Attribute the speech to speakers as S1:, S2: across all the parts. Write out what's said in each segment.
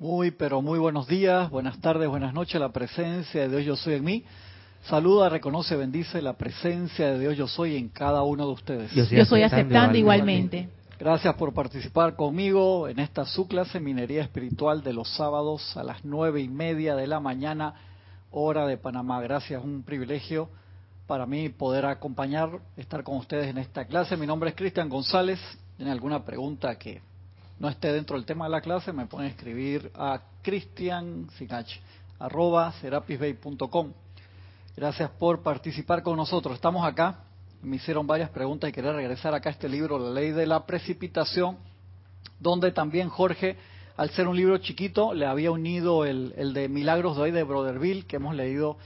S1: Muy, pero muy buenos días, buenas tardes, buenas noches. La presencia de Dios yo soy en mí. Saluda, reconoce, bendice la presencia de Dios yo soy en cada uno de ustedes.
S2: Yo soy, aceptando, igualmente.
S1: Gracias por participar conmigo en esta su clase Minería Espiritual de los sábados a las nueve y media de la mañana, hora de Panamá. Gracias, un privilegio para mí poder acompañar, estar con ustedes en esta clase. Mi nombre es Cristian González. ¿Tienen alguna pregunta que no esté dentro del tema de la clase, me pueden escribir a cristian arroba serapisbay.com. Gracias por participar con nosotros. Estamos acá, me hicieron varias preguntas y quería regresar acá a este libro, La Ley de la Precipitación, donde también Jorge, al ser un libro chiquito, le había unido el, el de Milagros de hoy de Broderville, que hemos leído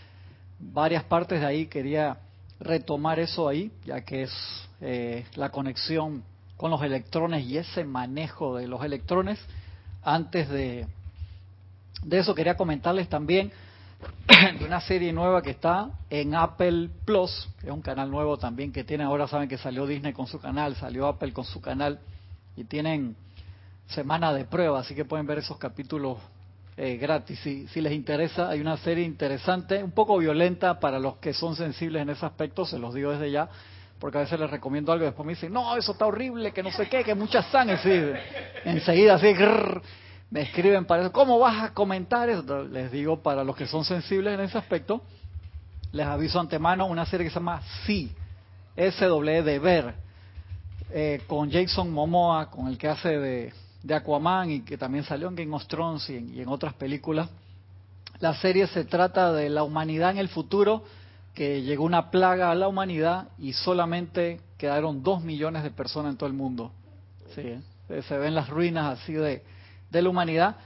S1: varias partes de ahí, quería retomar eso ahí, ya que es eh, la conexión con los electrones y ese manejo de los electrones. Antes de, de eso quería comentarles también de una serie nueva que está en Apple Plus, que es un canal nuevo también que tiene, ahora saben que salió Disney con su canal, salió Apple con su canal y tienen semana de prueba, así que pueden ver esos capítulos eh, gratis. Si, si les interesa, hay una serie interesante, un poco violenta para los que son sensibles en ese aspecto, se los digo desde ya, porque a veces les recomiendo algo y después me dicen, no, eso está horrible, que no sé qué, que mucha sangre. Enseguida así, me escriben para eso. ¿Cómo vas a comentar eso? Les digo, para los que son sensibles en ese aspecto, les aviso antemano una serie que se llama Sí, SW de Ver, eh, con Jason Momoa, con el que hace de, de, Aquaman y que también salió en Game of Thrones y en otras películas. La serie se trata de la humanidad en el futuro que llegó una plaga a la humanidad y solamente quedaron dos millones de personas en todo el mundo. Sí, se ven las ruinas así de, de la humanidad.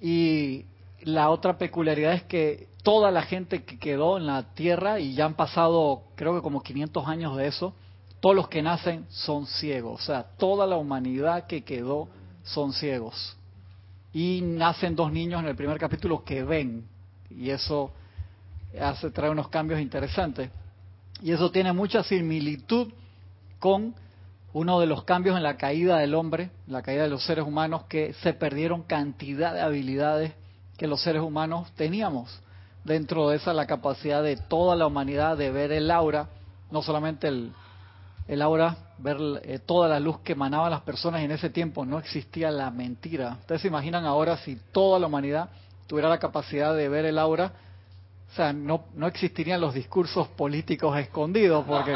S1: Y la otra peculiaridad es que toda la gente que quedó en la Tierra, y ya han pasado creo que como 500 años de eso, todos los que nacen son ciegos. O sea, toda la humanidad que quedó son ciegos. Y nacen dos niños en el primer capítulo que ven. Y eso hace trae unos cambios interesantes. Y eso tiene mucha similitud con uno de los cambios en la caída del hombre, la caída de los seres humanos, que se perdieron cantidad de habilidades que los seres humanos teníamos. Dentro de esa la capacidad de toda la humanidad de ver el aura, no solamente el, el aura, ver eh, toda la luz que emanaban las personas en ese tiempo no existía la mentira. Ustedes se imaginan ahora si toda la humanidad tuviera la capacidad de ver el aura, o sea, no, no existirían los discursos políticos escondidos, porque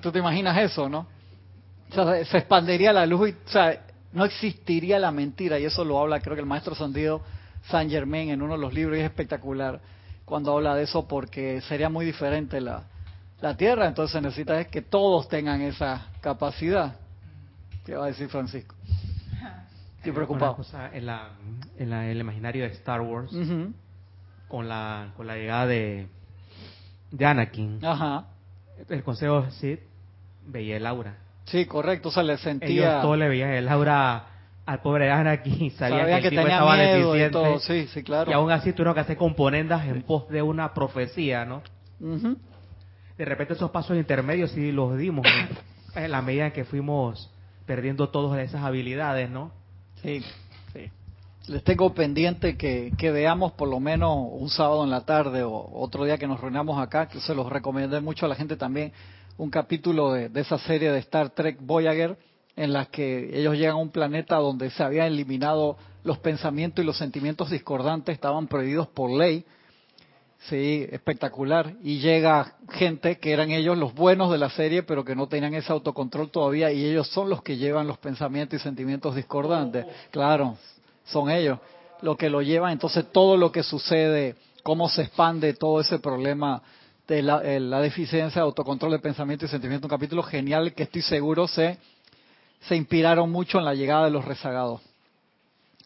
S1: tú te imaginas eso, ¿no? O sea, se expandería la luz y, o sea, no existiría la mentira, y eso lo habla creo que el maestro Sandido San Germain en uno de los libros, y es espectacular cuando habla de eso, porque sería muy diferente la, la Tierra, entonces necesita es que todos tengan esa capacidad. ¿Qué va a decir Francisco? Estoy preocupado.
S3: en, la, en el imaginario de Star Wars, con la, con la llegada de, de Anakin,
S1: Ajá.
S3: el consejo Sith veía el aura.
S1: Sí, correcto, o sea, le sentía...
S3: Ellos todos le veían el aura al pobre Anakin, sabían
S1: Sabía
S3: que, el
S1: que
S3: tipo
S1: tenía
S3: estaba
S1: miedo y
S3: deficiente.
S1: todo, sí, sí, claro.
S3: Y aún así tuvieron que hacer componendas en pos de una profecía, ¿no? De repente esos pasos intermedios sí los dimos, ¿no? en la medida en que fuimos perdiendo todas esas habilidades, ¿no?
S1: Sí, sí. Les tengo pendiente que, que veamos por lo menos un sábado en la tarde o otro día que nos reunamos acá, que se los recomendé mucho a la gente también, un capítulo de, de esa serie de Star Trek Voyager, en la que ellos llegan a un planeta donde se habían eliminado los pensamientos y los sentimientos discordantes, estaban prohibidos por ley. Sí, espectacular. Y llega gente que eran ellos los buenos de la serie, pero que no tenían ese autocontrol todavía, y ellos son los que llevan los pensamientos y sentimientos discordantes. Claro, son ellos los que lo llevan. Entonces, todo lo que sucede, cómo se expande todo ese problema de la, eh, la deficiencia de autocontrol de pensamiento y sentimiento, un capítulo genial que estoy seguro se, se inspiraron mucho en la llegada de los rezagados.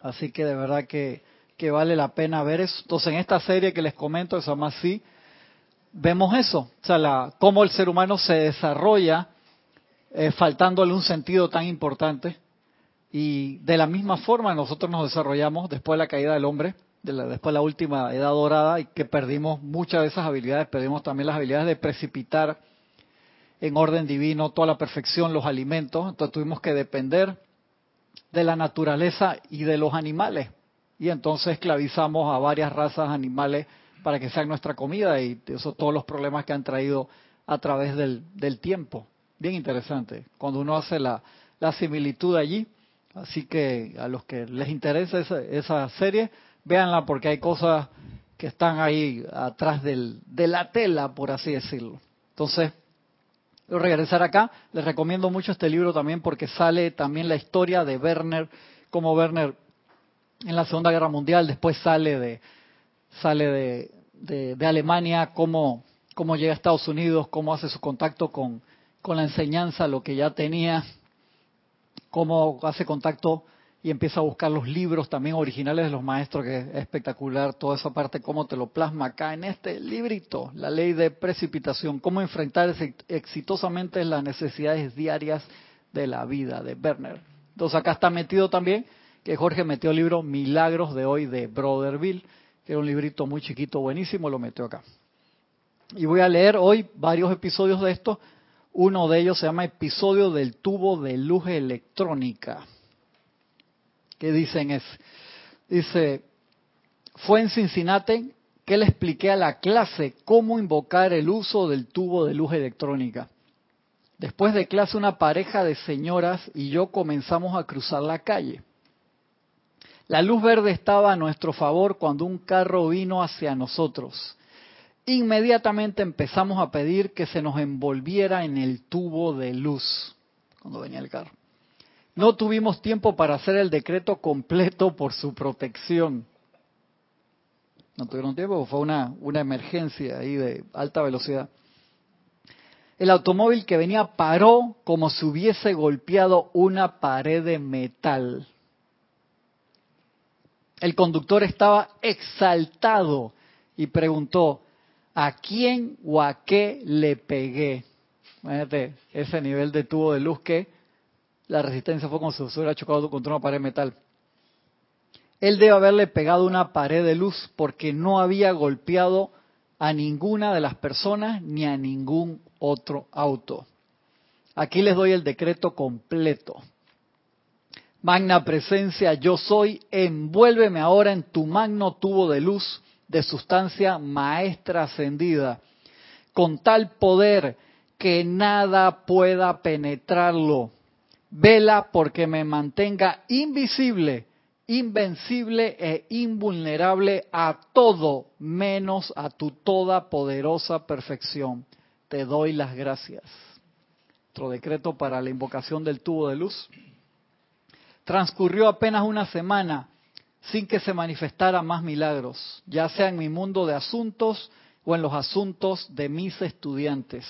S1: Así que de verdad que, que vale la pena ver eso. Entonces, en esta serie que les comento, se llama así, vemos eso, o sea, la, cómo el ser humano se desarrolla eh, faltándole un sentido tan importante. Y de la misma forma nosotros nos desarrollamos después de la caída del hombre, de la- después de la última edad dorada, y que perdimos muchas de esas habilidades, perdimos también las habilidades de precipitar en orden divino toda la perfección, los alimentos, entonces tuvimos que depender de la naturaleza y de los animales. Y entonces esclavizamos a varias razas animales para que sean nuestra comida y eso todos los problemas que han traído a través del, tiempo. Bien interesante, cuando uno hace la similitud allí. Así que a los que les interesa esa, esa serie, véanla porque hay cosas que están ahí atrás del, de la tela, por así decirlo. Entonces, regresar acá, les recomiendo mucho este libro también porque sale también la historia de Werner, como Werner en la Segunda Guerra Mundial, después sale de sale de, Alemania, cómo, cómo llega a Estados Unidos, cómo hace su contacto con, con la enseñanza, lo que ya tenía, cómo hace contacto y empieza a buscar los libros también originales de los maestros, que es espectacular toda esa parte, cómo te lo plasma acá en este librito, la ley de precipitación, cómo enfrentar exitosamente las necesidades diarias de la vida de Werner. Entonces acá está metido también que Jorge metió el libro Milagros de hoy de Brotherville, que era un librito muy chiquito, buenísimo, lo metió acá. Y voy a leer hoy varios episodios de esto. Uno de ellos se llama Episodio del tubo de luz electrónica que dicen es, dice, fue en Cincinnati que le expliqué a la clase cómo invocar el uso del tubo de luz electrónica. Después de clase una pareja de señoras y yo comenzamos a cruzar la calle. La luz verde estaba a nuestro favor cuando un carro vino hacia nosotros. Inmediatamente empezamos a pedir que se nos envolviera en el tubo de luz cuando venía el carro. No tuvimos tiempo para hacer el decreto completo por su protección. No tuvieron tiempo, fue una, una emergencia ahí de alta velocidad. El automóvil que venía paró como si hubiese golpeado una pared de metal. El conductor estaba exaltado y preguntó, ¿a quién o a qué le pegué? Imagínate ese nivel de tubo de luz que la resistencia fue como si se hubiera chocado contra una pared metal. Él debe haberle pegado una pared de luz porque no había golpeado a ninguna de las personas ni a ningún otro auto. Aquí les doy el decreto completo. Magna presencia, yo soy, envuélveme ahora en tu magno tubo de luz de sustancia maestra ascendida, con tal poder que nada pueda penetrarlo Vela porque me mantenga invisible, invencible e invulnerable a todo, menos a tu toda poderosa perfección. Te doy las gracias. Otro decreto para la invocación del tubo de luz. Transcurrió apenas una semana sin que se manifestara más milagros, ya sea en mi mundo de asuntos o en los asuntos de mis estudiantes.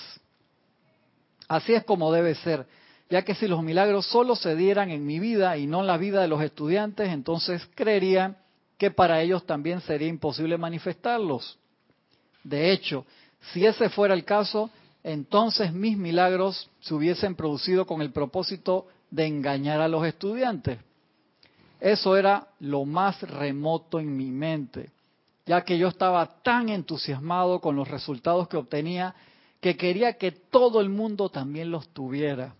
S1: Así es como debe ser ya que si los milagros solo se dieran en mi vida y no en la vida de los estudiantes, entonces creería que para ellos también sería imposible manifestarlos. De hecho, si ese fuera el caso, entonces mis milagros se hubiesen producido con el propósito de engañar a los estudiantes. Eso era lo más remoto en mi mente, ya que yo estaba tan entusiasmado con los resultados que obtenía que quería que todo el mundo también los tuviera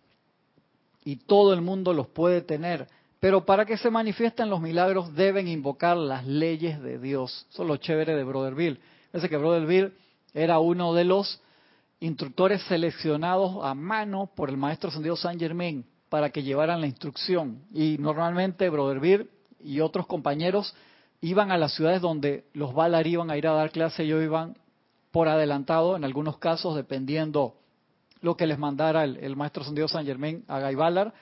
S1: y todo el mundo los puede tener. Pero para que se manifiesten los milagros deben invocar las leyes de Dios. Eso es lo chévere de Brotherville. Fíjense que Brotherville era uno de los instructores seleccionados a mano por el maestro Ascendido San Germain para que llevaran la instrucción. Y normalmente Brotherville y otros compañeros iban a las ciudades donde los Valar iban a ir a dar clase, ellos iban por adelantado, en algunos casos, dependiendo lo que les mandara el, maestro Sandido San Germain a Guy Ballard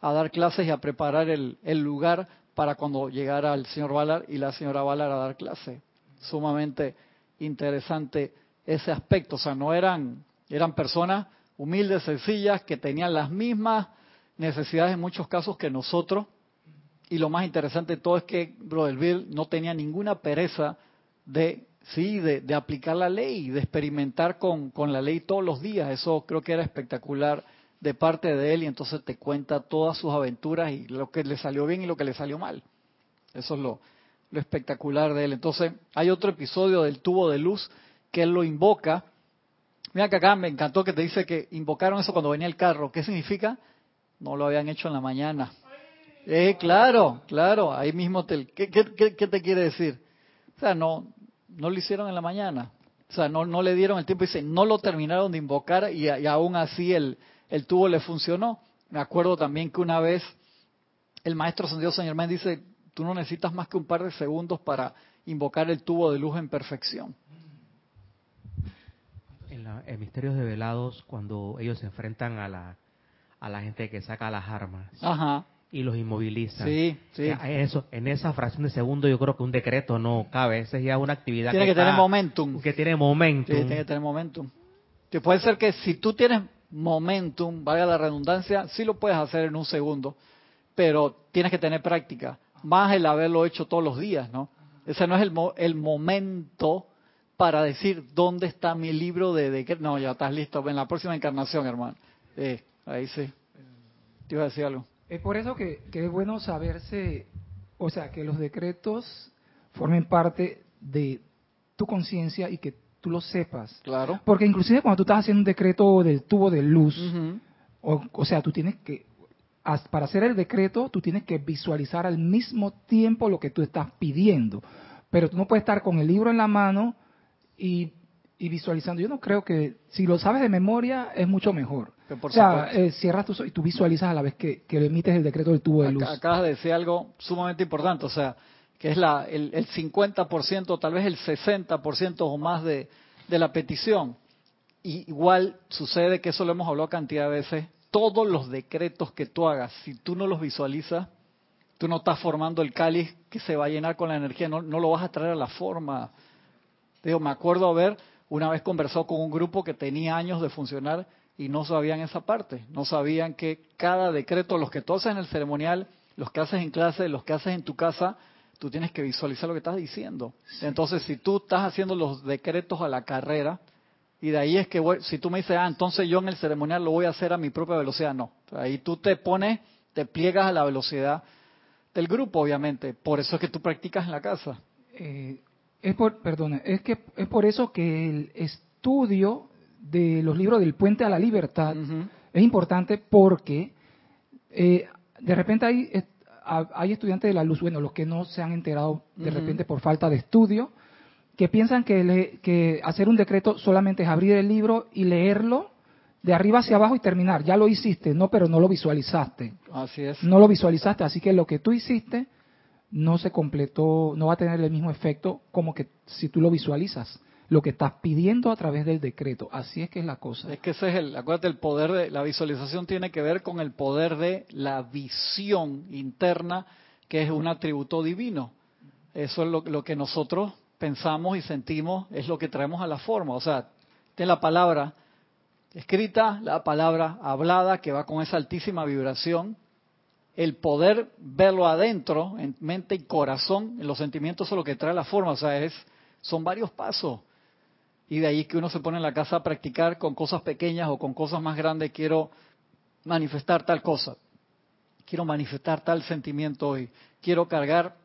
S1: a dar clases y a preparar el, lugar para cuando llegara el señor Ballard y la señora Ballard a dar clase. Sumamente interesante ese aspecto. O sea, no eran, eran personas humildes, sencillas, que tenían las mismas necesidades en muchos casos que nosotros. Y lo más interesante de todo es que Brother Bill no tenía ninguna pereza de sí, de, aplicar la ley, de experimentar con, con, la ley todos los días. Eso creo que era espectacular de parte de él y entonces te cuenta todas sus aventuras y lo que le salió bien y lo que le salió mal. Eso es lo, lo espectacular de él. Entonces hay otro episodio del tubo de luz que él lo invoca. Mira que acá me encantó que te dice que invocaron eso cuando venía el carro. ¿Qué significa? No lo habían hecho en la mañana. Eh, claro, claro, ahí mismo te, ¿qué, te quiere decir? O sea, no, no lo hicieron en la mañana. O sea, no, no le dieron el tiempo. Dice, no lo terminaron de invocar y, y aún así el, el tubo le funcionó. Me acuerdo también que una vez el maestro San Dios San Germán dice, tú no necesitas más que un par de segundos para invocar el tubo de luz en perfección.
S3: En, la, en Misterios de Velados, cuando ellos se enfrentan a la, a la gente que saca las armas y los inmoviliza.
S1: Sí, sí.
S3: Eso, en esa fracción de segundo yo creo que un decreto no cabe. Esa es ya una actividad
S1: tiene que, tener momentum.
S3: Que tiene momentum.
S1: Sí, tiene que tener momentum. Que puede ser que si tú tienes momentum, valga la redundancia, sí lo puedes hacer en un segundo, pero tienes que tener práctica. Más el haberlo hecho todos los días, ¿no? Ese no es el, el momento para decir dónde está mi libro de decretos. No, ya estás listo. En la próxima encarnación, hermano. Eh, ahí sí. Te iba a decir algo.
S4: Es por eso que, es bueno saberse, o sea, que los decretos formen parte de tu conciencia y que tú lo sepas.
S1: Claro.
S4: Porque inclusive cuando tú estás haciendo un decreto del tubo de luz, o, o, sea, tú tienes que, para hacer el decreto, tú tienes que visualizar al mismo tiempo lo que tú estás pidiendo. Pero tú no puedes estar con el libro en la mano y, visualizando. Yo no creo que, si lo sabes de memoria, es mucho mejor. O sea, eh, cierras tus y tú visualizas a la vez que, que emites el decreto del tubo de luz.
S1: Acabas de decir algo sumamente importante, o sea, que es la, el, el 50%, tal vez el 60% o más de, de la petición. Y igual sucede que eso lo hemos hablado cantidad de veces. Todos los decretos que tú hagas, si tú no los visualizas, tú no estás formando el cáliz que se va a llenar con la energía, no, no lo vas a traer a la forma. Digo, me acuerdo haber una vez conversado con un grupo que tenía años de funcionar y no sabían esa parte, no sabían que cada decreto, los que tú haces en el ceremonial, los que haces en clase, los que haces en tu casa, tú tienes que visualizar lo que estás diciendo. Entonces, si tú estás haciendo los decretos a la carrera, y de ahí es que, si tú me dices, ah, entonces yo en el ceremonial lo voy a hacer a mi propia velocidad, no. Ahí tú te pones, te pliegas a la velocidad del grupo, obviamente. Por eso es que tú practicas en la casa.
S4: Eh, es por, perdona, es que es por eso que el estudio de los libros del Puente a la Libertad es importante porque eh, de repente hay, hay estudiantes de la luz, bueno, los que no se han enterado de repente por falta de estudio, que piensan que, que hacer un decreto solamente es abrir el libro y leerlo de arriba hacia abajo y terminar. Ya lo hiciste, no, pero no lo visualizaste.
S1: Así es.
S4: No lo visualizaste, así que lo que tú hiciste no se completó, no va a tener el mismo efecto como que si tú lo visualizas, lo que estás pidiendo a través del decreto. Así es que es la cosa.
S1: Es que ese es el, acuérdate, el poder de la visualización tiene que ver con el poder de la visión interna, que es un atributo divino. Eso es lo, lo que nosotros pensamos y sentimos, es lo que traemos a la forma. O sea, de la palabra escrita, la palabra hablada, que va con esa altísima vibración, el poder verlo adentro, en mente y corazón, en los sentimientos, es lo que trae la forma, o sea, es, son varios pasos. Y de ahí que uno se pone en la casa a practicar con cosas pequeñas o con cosas más grandes, quiero manifestar tal cosa, quiero manifestar tal sentimiento hoy, quiero cargar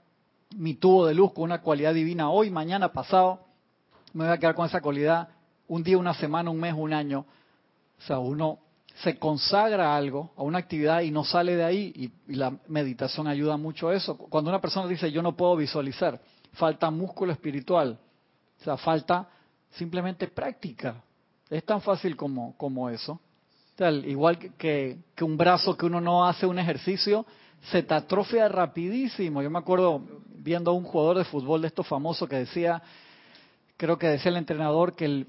S1: mi tubo de luz con una cualidad divina hoy, mañana, pasado, me voy a quedar con esa cualidad un día, una semana, un mes, un año. O sea, uno se consagra a algo, a una actividad y no sale de ahí y, la meditación ayuda mucho a eso. Cuando una persona dice yo no puedo visualizar, falta músculo espiritual, o sea, falta simplemente práctica. Es tan fácil como, como eso. igual que, que un brazo que uno no hace un ejercicio, se te atrofia rapidísimo. Yo me acuerdo viendo a un jugador de fútbol de estos famosos que decía, creo que decía el entrenador que el,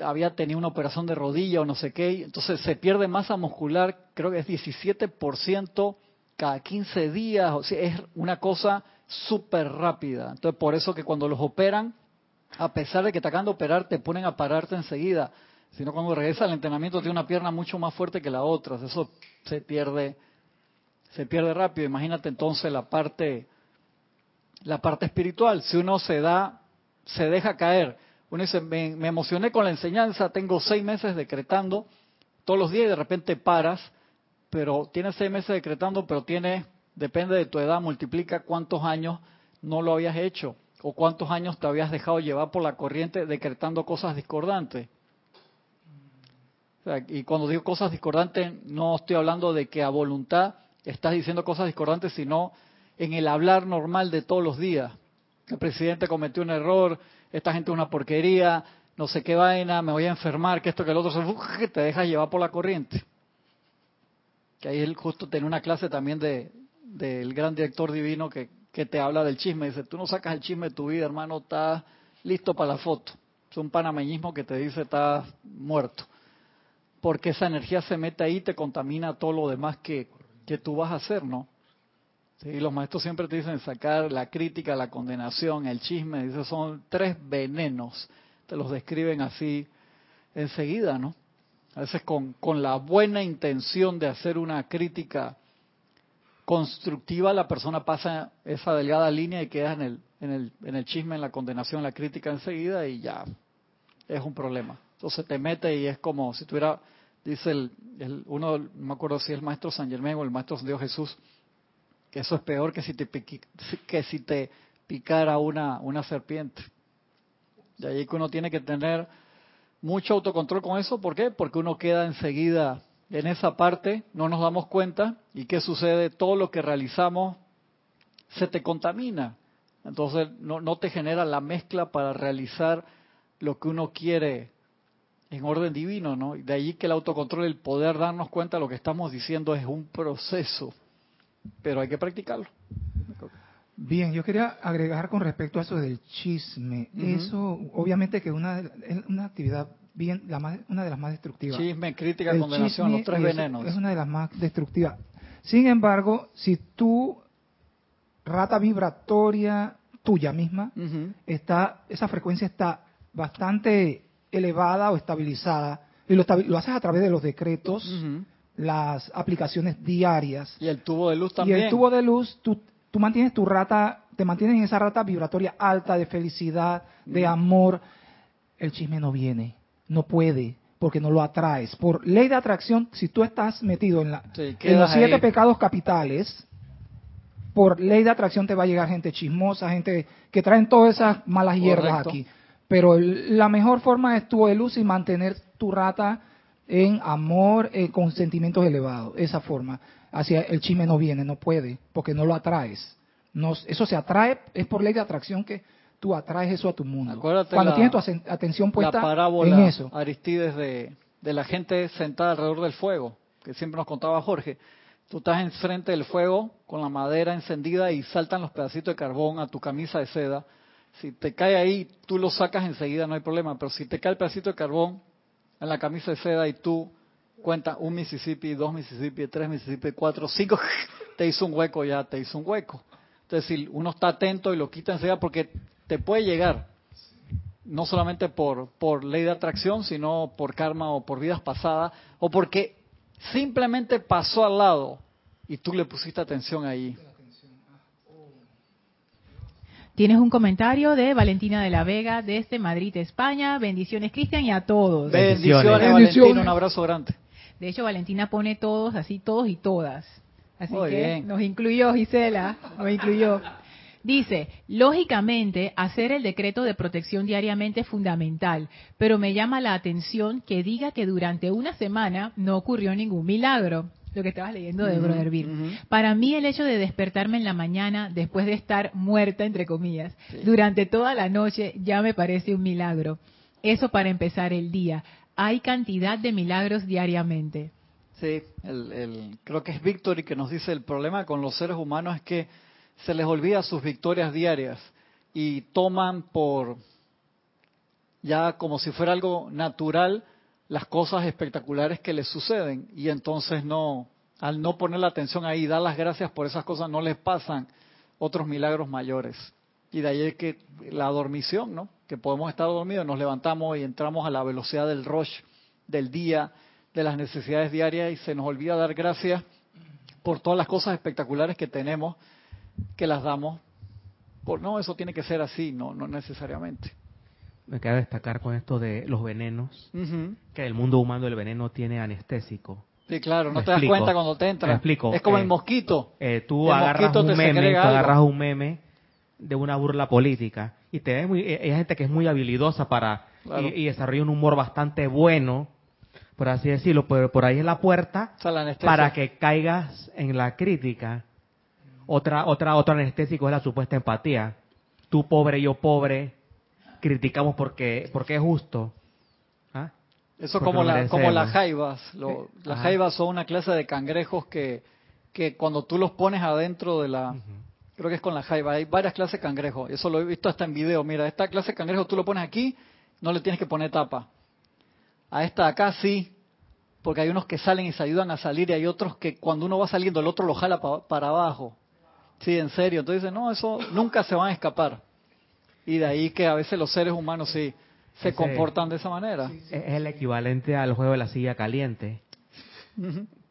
S1: había tenido una operación de rodilla o no sé qué, entonces se pierde masa muscular, creo que es 17% cada 15 días, o sea, es una cosa súper rápida. Entonces, por eso que cuando los operan, a pesar de que te acaban de operar, te ponen a pararte enseguida. Sino cuando regresa al entrenamiento tiene una pierna mucho más fuerte que la otra. Eso se pierde, se pierde rápido. Imagínate entonces la parte, la parte espiritual. Si uno se da, se deja caer uno dice, me, emocioné con la enseñanza, tengo seis meses decretando todos los días y de repente paras, pero tienes seis meses decretando, pero tienes, depende de tu edad, multiplica cuántos años no lo habías hecho o cuántos años te habías dejado llevar por la corriente decretando cosas discordantes. y cuando digo cosas discordantes, no estoy hablando de que a voluntad estás diciendo cosas discordantes, sino en el hablar normal de todos los días. El presidente cometió un error, esta gente es una porquería, no sé qué vaina, me voy a enfermar, que esto, que el otro, se, te dejas llevar por la corriente. Que ahí él justo tiene una clase también de del gran director divino que, que te habla del chisme. Dice, tú no sacas el chisme de tu vida, hermano, estás listo para la foto. Es un panameñismo que te dice, estás muerto. Porque esa energía se mete ahí y te contamina todo lo demás que, que tú vas a hacer, ¿no? Sí, los maestros siempre te dicen sacar la crítica, la condenación, el chisme, dice, son tres venenos te los describen así enseguida, ¿no? A veces con, con la buena intención de hacer una crítica constructiva, la persona pasa esa delgada línea y queda en el, en el, en el chisme, en la condenación, en la crítica enseguida y ya es un problema. Entonces te mete y es como si tuviera, dice el, el uno, no me acuerdo si es el maestro San Germán o el maestro Dios Jesús, que eso es peor que si te, que si te picara una, una serpiente. De ahí que uno tiene que tener mucho autocontrol con eso. ¿Por qué? Porque uno queda enseguida en esa parte, no nos damos cuenta. ¿Y qué sucede? Todo lo que realizamos se te contamina. Entonces no, no te genera la mezcla para realizar lo que uno quiere en orden divino, ¿no? De ahí que el autocontrol, el poder darnos cuenta de lo que estamos diciendo es un proceso, pero hay que practicarlo.
S4: Bien, yo quería agregar con respecto a eso del chisme. Eso, obviamente, que una, una actividad bien, la más, una de las más destructivas.
S1: Chisme, crítica, condenación, los tres venenos.
S4: Es una de las más destructivas. Sin embargo, si tu rata vibratoria tuya misma está, esa frecuencia está bastante elevada o estabilizada, y lo, lo haces a través de los decretos, las aplicaciones diarias.
S1: Y el tubo de luz también.
S4: Y el tubo de luz, tú tú mantienes tu rata, te mantienes en esa rata vibratoria alta de felicidad, de amor, el chisme no viene, no puede, porque no lo atraes. Por ley de atracción, si tú estás metido en, la, en los siete pecados capitales, por ley de atracción te va a llegar gente chismosa, gente que traen todas esas malas hierbas aquí. Pero la mejor forma es tu de luz y mantener tu rata en amor, eh, con sentimientos elevados, esa forma hacia el chisme no viene, no puede, porque no lo atraes. No, eso se atrae, es por ley de atracción que tú atraes eso a tu mundo. Cuando tienes tu atención puesta
S1: la parábola, en eso. Aristides de, de la gente sentada alrededor del fuego, que siempre nos contaba Jorge. Tú estás enfrente del fuego con la madera encendida y saltan los pedacitos de carbón a tu camisa de seda. Si te cae ahí, tú lo sacas enseguida, no hay problema. Pero si te cae el pedacito de carbón en la camisa de seda y tú cuenta un Mississippi, dos Mississippi, tres Mississippi, cuatro, cinco, te hizo un hueco ya, te hizo un hueco. Entonces, si uno está atento y lo quita enseguida, porque te puede llegar, no solamente por, por ley de atracción, sino por karma o por vidas pasadas, o porque simplemente pasó al lado y tú le pusiste atención ahí.
S2: Tienes un comentario de Valentina de la Vega desde Madrid, España. Bendiciones, Cristian, y a todos.
S1: Bendiciones, Valentina. Un abrazo grande.
S2: De hecho, Valentina pone todos, así todos y todas. Así que nos incluyó, Gisela, nos incluyó. Dice, lógicamente, hacer el decreto de protección diariamente es fundamental, pero me llama la atención que diga que durante una semana no ocurrió ningún milagro. Lo que estabas leyendo de Brother Bill. Para mí, el hecho de despertarme en la mañana, después de estar muerta, entre comillas, durante toda la noche, ya me parece un milagro. Eso para empezar el día hay cantidad de milagros diariamente.
S1: Sí, el, creo que es Víctor y que nos dice el problema con los seres humanos es que se les olvida sus victorias diarias y toman por ya como si fuera algo natural las cosas espectaculares que les suceden y entonces no al no poner la atención ahí, dar las gracias por esas cosas, no les pasan otros milagros mayores. Y de ahí que la dormición, ¿no? Que podemos estar dormidos, nos levantamos y entramos a la velocidad del rush del día, de las necesidades diarias y se nos olvida dar gracias por todas las cosas espectaculares que tenemos, que las damos. Por, no, eso tiene que ser así, no, no necesariamente.
S3: Me queda destacar con esto de los venenos, que el mundo humano el veneno tiene anestésico.
S1: Sí, claro, no te das cuenta cuando te entra.
S3: explico.
S1: Es como el eh, mosquito.
S3: Eh, tú agarras un meme, agarras un meme de una burla política y te muy, hay gente que es muy habilidosa para y, desarrolla un humor bastante bueno por así decirlo, por, por ahí es la puerta para que caigas en la crítica. Otra, otra, otro anestésico es la supuesta empatía. Tú pobre, yo pobre, criticamos porque, porque es justo.
S1: ¿Ah? Eso como, la, como las jaivas. las jaivas son una clase de cangrejos que, que cuando tú los pones adentro de la... Creo que es con la jaiba. Hay varias clases de cangrejos. Eso lo he visto hasta en video. Mira, esta clase de cangrejo tú lo pones aquí, no le tienes que poner tapa. A esta de acá sí, porque hay unos que salen y se ayudan a salir y hay otros que cuando uno va saliendo el otro lo jala para abajo. Sí, en serio. Entonces no, eso nunca se van a escapar. Y de ahí que a veces los seres humanos sí se comportan de esa manera.
S3: Es el equivalente al juego de la silla caliente,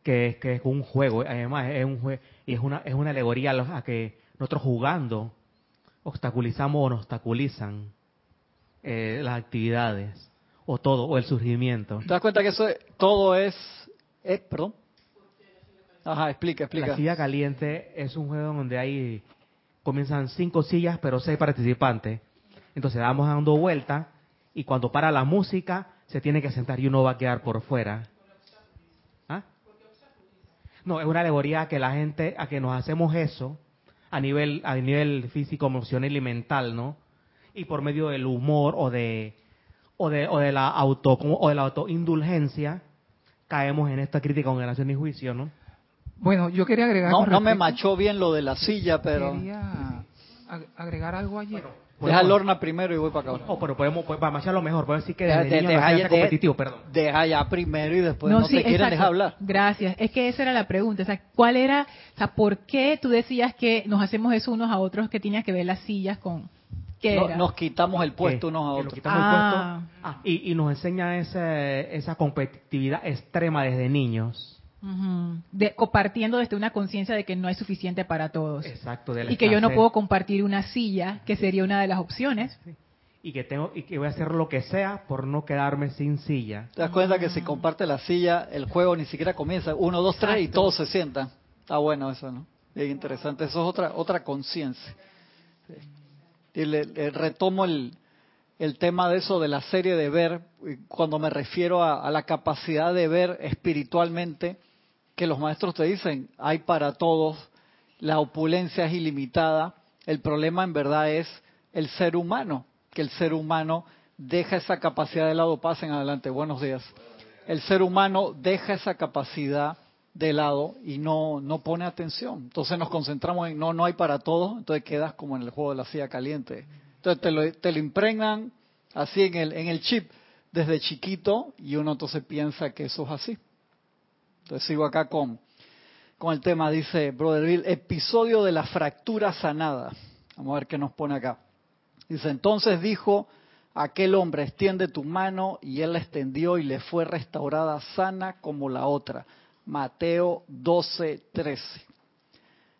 S3: que, es, que es un juego. Además, es un juego y es una, es una alegoría a que nosotros jugando obstaculizamos o nos obstaculizan eh, las actividades o todo o el surgimiento.
S1: ¿Te das cuenta que eso todo es, eh, perdón? Ajá, explica, explica.
S3: La silla caliente es un juego donde hay comienzan cinco sillas pero seis participantes. Entonces vamos dando vuelta y cuando para la música se tiene que sentar y uno va a quedar por fuera. ¿Ah? No, es una alegoría a que la gente, a que nos hacemos eso a nivel, a nivel físico, emocional y mental, ¿no? Y por medio del humor o de, o de, o de la auto, o de la autoindulgencia, caemos en esta crítica, condenación y juicio, ¿no?
S4: Bueno, yo quería agregar.
S1: No, no me machó bien lo de la silla, pero.
S4: Quería agregar algo allí.
S1: Deja el Lorna primero y voy para acá.
S3: Oh, pero podemos, pues, para macharlo mejor, podemos decir que desde de, niño deja, competitivo, perdón.
S1: Deja ya primero y después no, te quieren dejar hablar.
S2: Gracias. Es que esa era la pregunta. O sea, ¿cuál era, o sea, por qué tú decías que nos hacemos eso unos a otros que tenías que ver las sillas con... ¿Qué era?
S1: Nos quitamos el puesto unos a otros.
S3: Ah. Ah, y, y, nos enseña ese, esa competitividad extrema desde niños
S2: de, compartiendo desde una conciencia de que no es suficiente para todos.
S3: Exacto.
S2: y que yo no puedo compartir una silla, que sería una de las opciones.
S3: Y que tengo y que voy a hacer lo que sea por no quedarme sin silla.
S1: ¿Te das cuenta que si comparte la silla, el juego ni siquiera comienza? Uno, dos, tres y todos se sientan. Está bueno eso, ¿no? Es interesante. Eso es otra otra conciencia. Y le, retomo el, el tema de eso de la serie de ver, cuando me refiero a la capacidad de ver espiritualmente que los maestros te dicen, hay para todos, la opulencia es ilimitada, el problema en verdad es el ser humano, que el ser humano deja esa capacidad de lado, pasen adelante, buenos días, el ser humano deja esa capacidad de lado y no, no pone atención. Entonces nos concentramos en no, no hay para todos, entonces quedas como en el juego de la silla caliente. Entonces te lo, te lo impregnan así en el, en el chip desde chiquito y uno entonces piensa que eso es así. Entonces sigo acá con, con el tema, dice Brother Bill, episodio de la fractura sanada. Vamos a ver qué nos pone acá. Dice, entonces dijo aquel hombre, extiende tu mano, y él la extendió y le fue restaurada sana como la otra. Mateo 12, 13.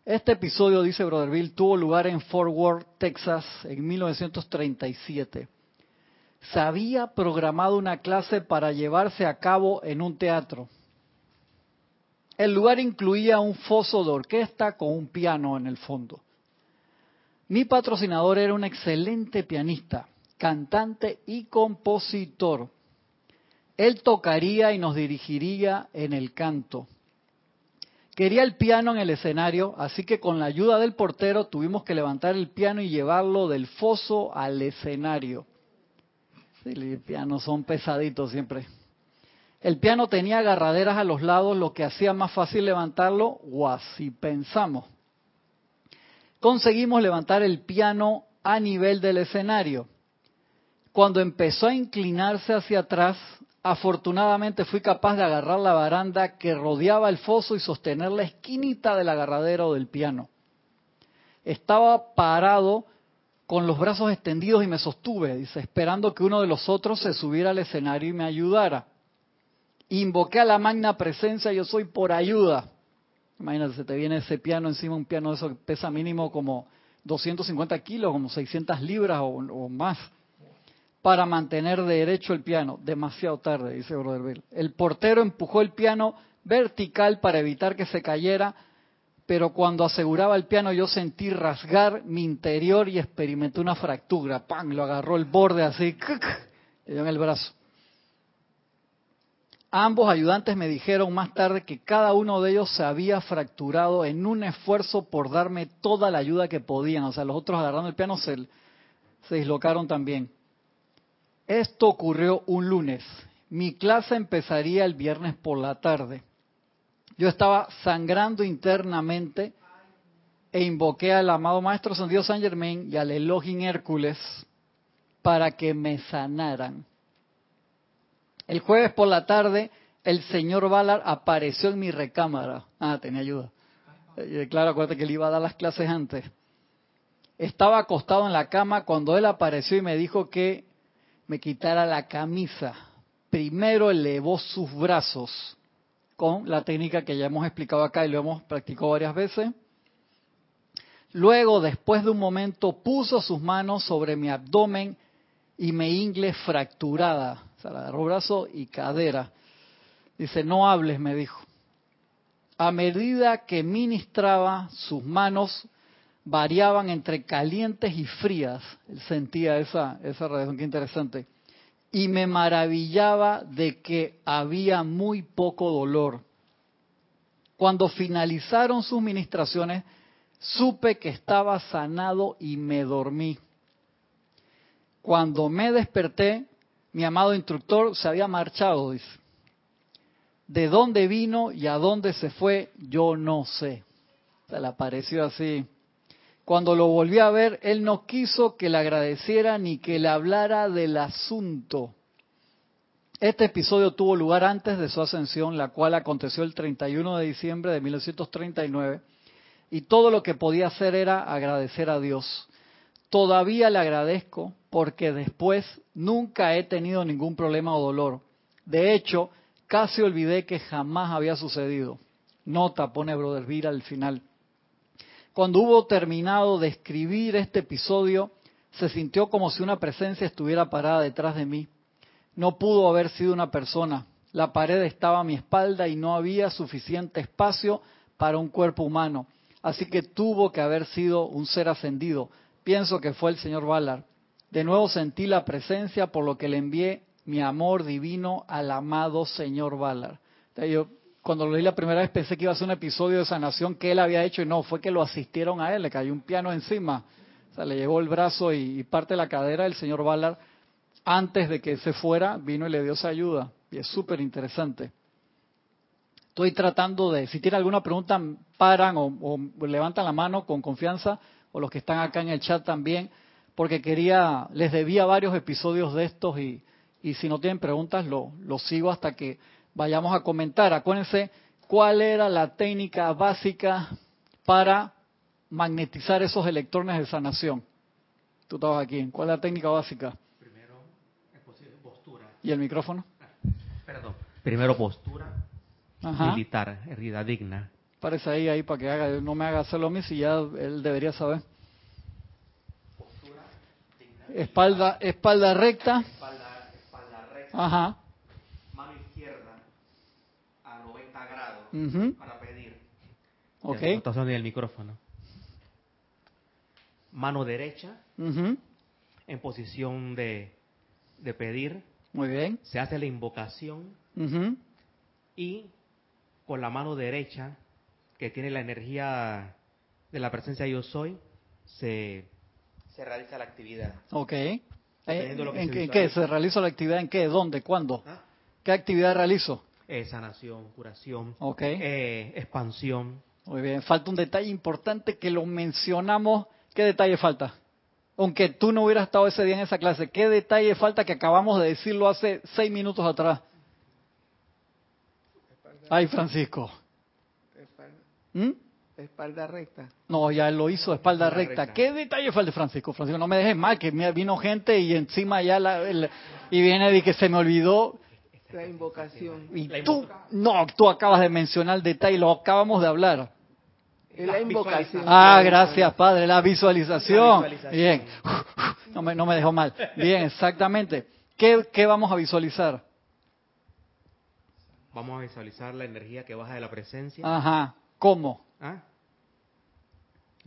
S1: Este episodio, dice Brother Bill, tuvo lugar en Fort Worth, Texas, en 1937. Se había programado una clase para llevarse a cabo en un teatro. El lugar incluía un foso de orquesta con un piano en el fondo. Mi patrocinador era un excelente pianista, cantante y compositor. Él tocaría y nos dirigiría en el canto. Quería el piano en el escenario, así que con la ayuda del portero tuvimos que levantar el piano y llevarlo del foso al escenario. Sí, los pianos son pesaditos siempre. El piano tenía agarraderas a los lados, lo que hacía más fácil levantarlo, o así pensamos. Conseguimos levantar el piano a nivel del escenario. Cuando empezó a inclinarse hacia atrás, afortunadamente fui capaz de agarrar la baranda que rodeaba el foso y sostener la esquinita del agarradero del piano. Estaba parado con los brazos extendidos y me sostuve, dice, esperando que uno de los otros se subiera al escenario y me ayudara. Invoqué a la magna presencia, yo soy por ayuda. Imagínate, se te viene ese piano encima, un piano de eso que pesa mínimo como 250 kilos, como 600 libras o, más, para mantener derecho el piano. Demasiado tarde, dice Brother. El portero empujó el piano vertical para evitar que se cayera, pero cuando aseguraba el piano yo sentí rasgar mi interior y experimenté una fractura. ¡Pam! Lo agarró el borde así, le dio en el brazo. Ambos ayudantes me dijeron más tarde que cada uno de ellos se había fracturado en un esfuerzo por darme toda la ayuda que podían. O sea, los otros agarrando el piano se, se dislocaron también. Esto ocurrió un lunes. Mi clase empezaría el viernes por la tarde. Yo estaba sangrando internamente e invoqué al amado Maestro San Dios San Germain y al Elohim Hércules para que me sanaran. El jueves por la tarde, el señor Valar apareció en mi recámara. Ah, tenía ayuda. Y claro, acuérdate que él iba a dar las clases antes. Estaba acostado en la cama cuando él apareció y me dijo que me quitara la camisa. Primero elevó sus brazos con la técnica que ya hemos explicado acá y lo hemos practicado varias veces. Luego, después de un momento, puso sus manos sobre mi abdomen y me ingle fracturada agarró brazo y cadera. Dice, no hables, me dijo. A medida que ministraba, sus manos variaban entre calientes y frías. Él sentía esa, esa radiación, qué interesante. Y me maravillaba de que había muy poco dolor. Cuando finalizaron sus ministraciones, supe que estaba sanado y me dormí. Cuando me desperté, mi amado instructor se había marchado, dice. De dónde vino y a dónde se fue, yo no sé. Se le apareció así. Cuando lo volví a ver, él no quiso que le agradeciera ni que le hablara del asunto. Este episodio tuvo lugar antes de su ascensión, la cual aconteció el 31 de diciembre de 1939, y todo lo que podía hacer era agradecer a Dios. Todavía le agradezco porque después nunca he tenido ningún problema o dolor. De hecho, casi olvidé que jamás había sucedido. Nota, pone Brother al final. Cuando hubo terminado de escribir este episodio, se sintió como si una presencia estuviera parada detrás de mí. No pudo haber sido una persona. La pared estaba a mi espalda y no había suficiente espacio para un cuerpo humano. Así que tuvo que haber sido un ser ascendido, pienso que fue el señor Ballard. De nuevo sentí la presencia, por lo que le envié mi amor divino al amado señor Ballard. Yo cuando lo leí la primera vez pensé que iba a ser un episodio de sanación que él había hecho y no, fue que lo asistieron a él, le cayó un piano encima. O sea, le llevó el brazo y, parte de la cadera del señor Ballard. Antes de que se fuera, vino y le dio esa ayuda. Y es súper interesante. Estoy tratando de, si tiene alguna pregunta, paran o levantan la mano con confianza o los que están acá en el chat también, porque quería, les debía varios episodios de estos y, y si no tienen preguntas lo, lo sigo hasta que vayamos a comentar. Acuérdense cuál era la técnica básica para magnetizar esos electrones de sanación. Tú estabas aquí. ¿Cuál es la técnica básica? Primero, postura. ¿Y el micrófono?
S3: Perdón. Primero postura militar, herida digna.
S1: Parece ahí, ahí para que haga, no me haga hacerlo a mí si ya él debería saber. Espalda, espalda recta.
S3: Espalda, espalda recta.
S1: Ajá.
S3: Mano izquierda a 90 grados para pedir.
S1: Ok.
S3: en el micrófono. Mano derecha en posición de, de pedir.
S1: Muy bien.
S3: Se hace la invocación y con la mano derecha que tiene la energía de la presencia yo soy, se, se realiza la actividad.
S1: Ok. Eh, ¿En, qué? ¿Se realiza la actividad? ¿En qué? ¿Dónde? ¿Cuándo? ¿Ah? ¿Qué actividad realizo?
S3: Eh, sanación, curación,
S1: okay.
S3: Eh, expansión.
S1: Muy bien, falta un detalle importante que lo mencionamos. ¿Qué detalle falta? Aunque tú no hubieras estado ese día en esa clase, ¿qué detalle falta que acabamos de decirlo hace seis minutos atrás? Ay, Francisco.
S5: ¿Mm? Espalda recta.
S1: No, ya lo hizo, espalda, recta. ¿Qué detalle falta, Francisco? Francisco, no me dejes mal, que vino gente y encima ya la, y viene de que se me olvidó.
S5: La invocación.
S1: Y tú, no, tú acabas de mencionar el detalle, lo acabamos de hablar.
S5: La invocación.
S1: Ah, gracias, Padre, la visualización. Bien, no me, no me dejó mal. Bien, exactamente. ¿Qué, ¿Qué vamos a visualizar?
S3: Vamos a visualizar la energía que baja de la presencia.
S1: Ajá ¿Cómo?
S3: ¿Ah?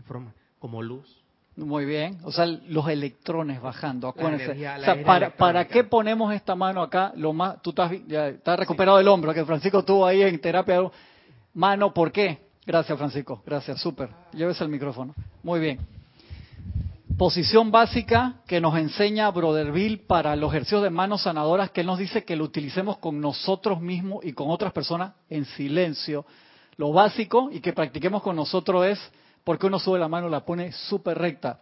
S3: Forma, como luz.
S1: Muy bien, o sea, los electrones bajando, acuérdense. o sea, para, ¿para qué ponemos esta mano acá? Lo más, tú estás, ya, estás recuperado del hombro, que Francisco estuvo ahí en terapia. Mano, ¿por qué? Gracias, Francisco. Gracias, súper. Llévese el micrófono. Muy bien. Posición básica que nos enseña Broderville para los ejercicios de manos sanadoras, que él nos dice que lo utilicemos con nosotros mismos y con otras personas en silencio. Lo básico y que practiquemos con nosotros es porque uno sube la mano, la pone súper recta.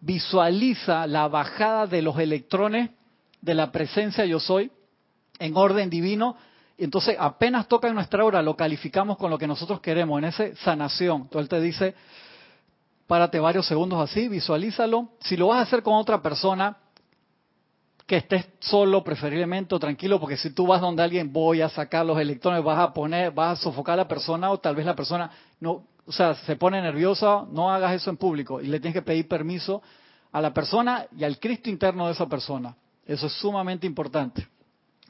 S1: Visualiza la bajada de los electrones de la presencia yo soy en orden divino. Entonces apenas toca en nuestra hora, lo calificamos con lo que nosotros queremos, en esa sanación. Entonces él te dice, párate varios segundos así, visualízalo. Si lo vas a hacer con otra persona, que estés solo preferiblemente o tranquilo, porque si tú vas donde alguien voy a sacar los electrones, vas a poner, vas a sofocar a la persona o tal vez la persona no, o sea, se pone nerviosa, no hagas eso en público y le tienes que pedir permiso a la persona y al Cristo interno de esa persona. Eso es sumamente importante.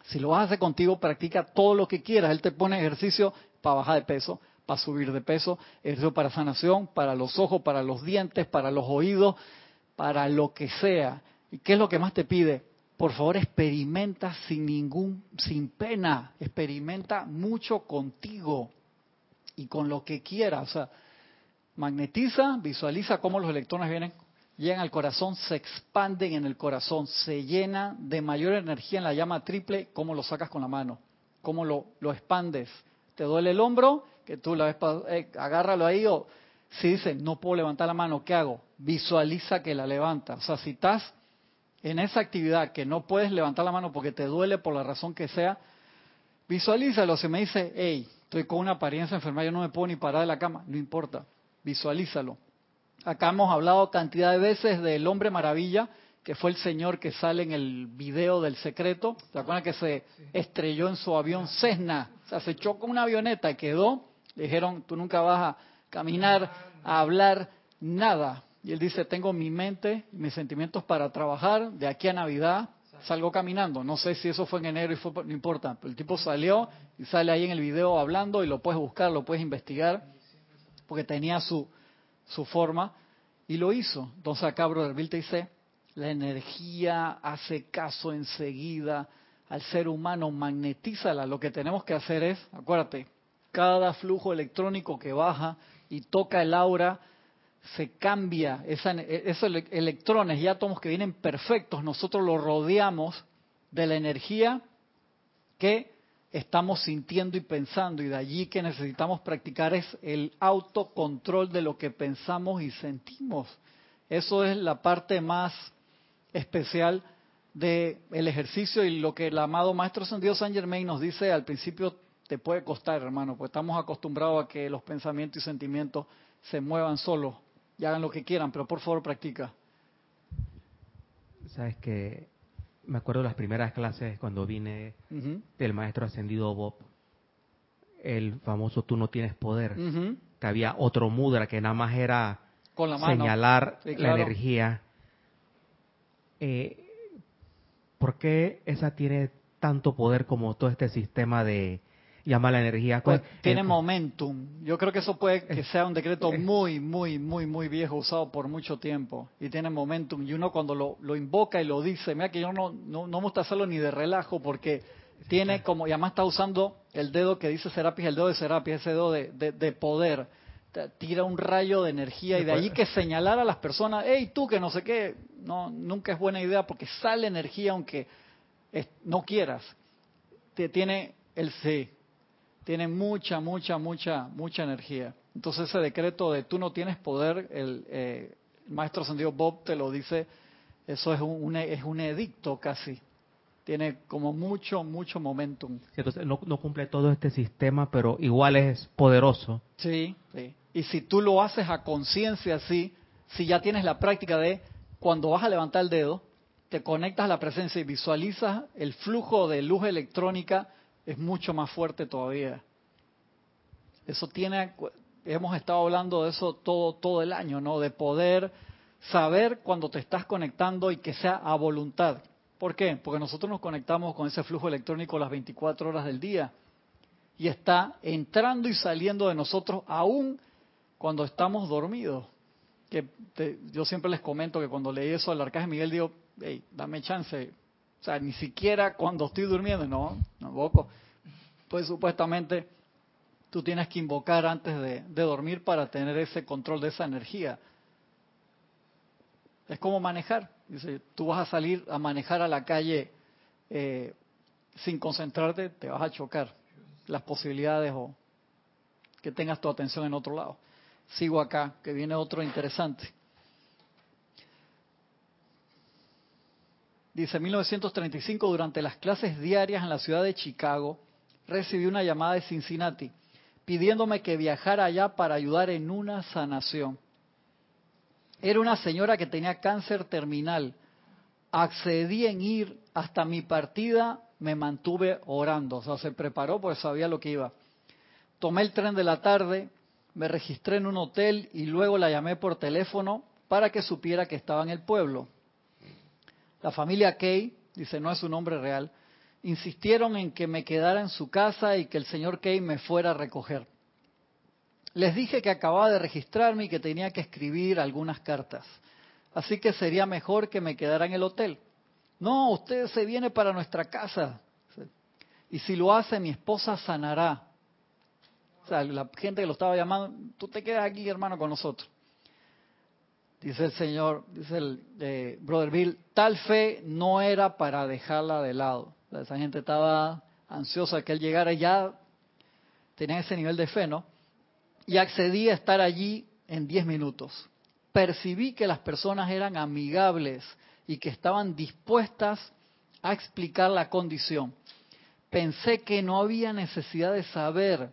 S1: Si lo vas a hacer contigo, practica todo lo que quieras. Él te pone ejercicio para bajar de peso, para subir de peso, ejercicio para sanación, para los ojos, para los dientes, para los oídos, para lo que sea. ¿Y qué es lo que más te pide? Por favor, experimenta sin ningún, sin pena. Experimenta mucho contigo y con lo que quiera. O sea, magnetiza, visualiza cómo los electrones vienen, llegan al corazón, se expanden en el corazón, se llena de mayor energía en la llama triple, cómo lo sacas con la mano, cómo lo, lo expandes. ¿Te duele el hombro? Que tú la ves, eh, agárralo ahí o si dices, no puedo levantar la mano, ¿qué hago? Visualiza que la levanta. O sea, si estás en esa actividad que no puedes levantar la mano porque te duele por la razón que sea, visualízalo. Si me dice, hey, estoy con una apariencia enferma, yo no me puedo ni parar de la cama, no importa, visualízalo. Acá hemos hablado cantidad de veces del hombre maravilla, que fue el señor que sale en el video del secreto. ¿Se acuerdan que se estrelló en su avión Cessna? O sea, se echó con una avioneta y quedó. Le dijeron, tú nunca vas a caminar, a hablar, nada. Y él dice, tengo mi mente mis sentimientos para trabajar de aquí a Navidad salgo caminando. No sé si eso fue en enero y fue, no importa. Pero el tipo salió y sale ahí en el video hablando y lo puedes buscar, lo puedes investigar, porque tenía su, su forma y lo hizo. Entonces acá Brother te dice, la energía hace caso enseguida al ser humano, magnetízala. Lo que tenemos que hacer es, acuérdate, cada flujo electrónico que baja y toca el aura, se cambia, esos electrones y átomos que vienen perfectos, nosotros los rodeamos de la energía que estamos sintiendo y pensando. Y de allí que necesitamos practicar es el autocontrol de lo que pensamos y sentimos. Eso es la parte más especial del el ejercicio y lo que el amado Maestro Ascendido San Germain nos dice al principio te puede costar, hermano, porque estamos acostumbrados a que los pensamientos y sentimientos se muevan solos y hagan lo que quieran, pero por favor practica.
S3: Sabes que me acuerdo de las primeras clases cuando vine del maestro ascendido Bob, el famoso tú no tienes poder, que había otro mudra que nada más era señalar la energía. Eh, ¿Por qué esa tiene tanto poder como todo este sistema de, llama la energía.
S1: Pues, tiene momentum. Yo creo que eso puede que sea un decreto muy, muy, muy, muy viejo, usado por mucho tiempo. Y tiene momentum. Y uno cuando lo, invoca y lo dice, mira que yo no, no, no me gusta hacerlo ni de relajo porque tiene como, y además está usando el dedo que dice Serapis, el dedo de Serapis, ese dedo de, de, poder. Tira un rayo de energía y de allí que señalar a las personas, hey, tú que no sé qué, no, nunca es buena idea porque sale energía aunque no quieras. Te tiene el sí, tiene mucha, mucha, mucha, mucha energía. Entonces ese decreto de tú no tienes poder, el, eh, maestro ascendido Bob te lo dice, eso es un, es un edicto casi. Tiene como mucho, mucho momentum.
S3: entonces no, no, cumple todo este sistema, pero igual es poderoso.
S1: Sí, sí. Y si tú lo haces a conciencia así, si ya tienes la práctica de cuando vas a levantar el dedo, te conectas a la presencia y visualizas el flujo de luz electrónica es mucho más fuerte todavía. Eso tiene, hemos estado hablando de eso todo, todo el año, ¿no? De poder saber cuando te estás conectando y que sea a voluntad. ¿Por qué? Porque nosotros nos conectamos con ese flujo electrónico las 24 horas del día y está entrando y saliendo de nosotros aún cuando estamos dormidos. que yo siempre les comento que cuando leí eso al arcángel Miguel digo, hey, dame chance. O sea, ni siquiera cuando estoy durmiendo, no, tampoco. Pues supuestamente tú tienes que invocar antes de, dormir para tener ese control de esa energía. Es como manejar. Dice, tú vas a salir a manejar a la calle eh, sin concentrarte, te vas a chocar. Las posibilidades o que tengas tu atención en otro lado. Sigo acá, que viene otro interesante. Dice, 1935, durante las clases diarias en la ciudad de Chicago, recibí una llamada de Cincinnati pidiéndome que viajara allá para ayudar en una sanación. Era una señora que tenía cáncer terminal. Accedí en ir hasta mi partida, me mantuve orando, o sea, se preparó porque sabía lo que iba. Tomé el tren de la tarde, me registré en un hotel y luego la llamé por teléfono para que supiera que estaba en el pueblo. La familia Kay, dice, no es su nombre real, insistieron en que me quedara en su casa y que el señor Kay me fuera a recoger. Les dije que acababa de registrarme y que tenía que escribir algunas cartas. Así que sería mejor que me quedara en el hotel. No, usted se viene para nuestra casa. Y si lo hace, mi esposa sanará. O sea, la gente que lo estaba llamando, tú te quedas aquí, hermano, con nosotros. Dice el Señor, dice el eh, Brother Bill, tal fe no era para dejarla de lado. Esa gente estaba ansiosa que él llegara ya tenía ese nivel de fe, ¿no? Y accedí a estar allí en 10 minutos. Percibí que las personas eran amigables y que estaban dispuestas a explicar la condición. Pensé que no había necesidad de saber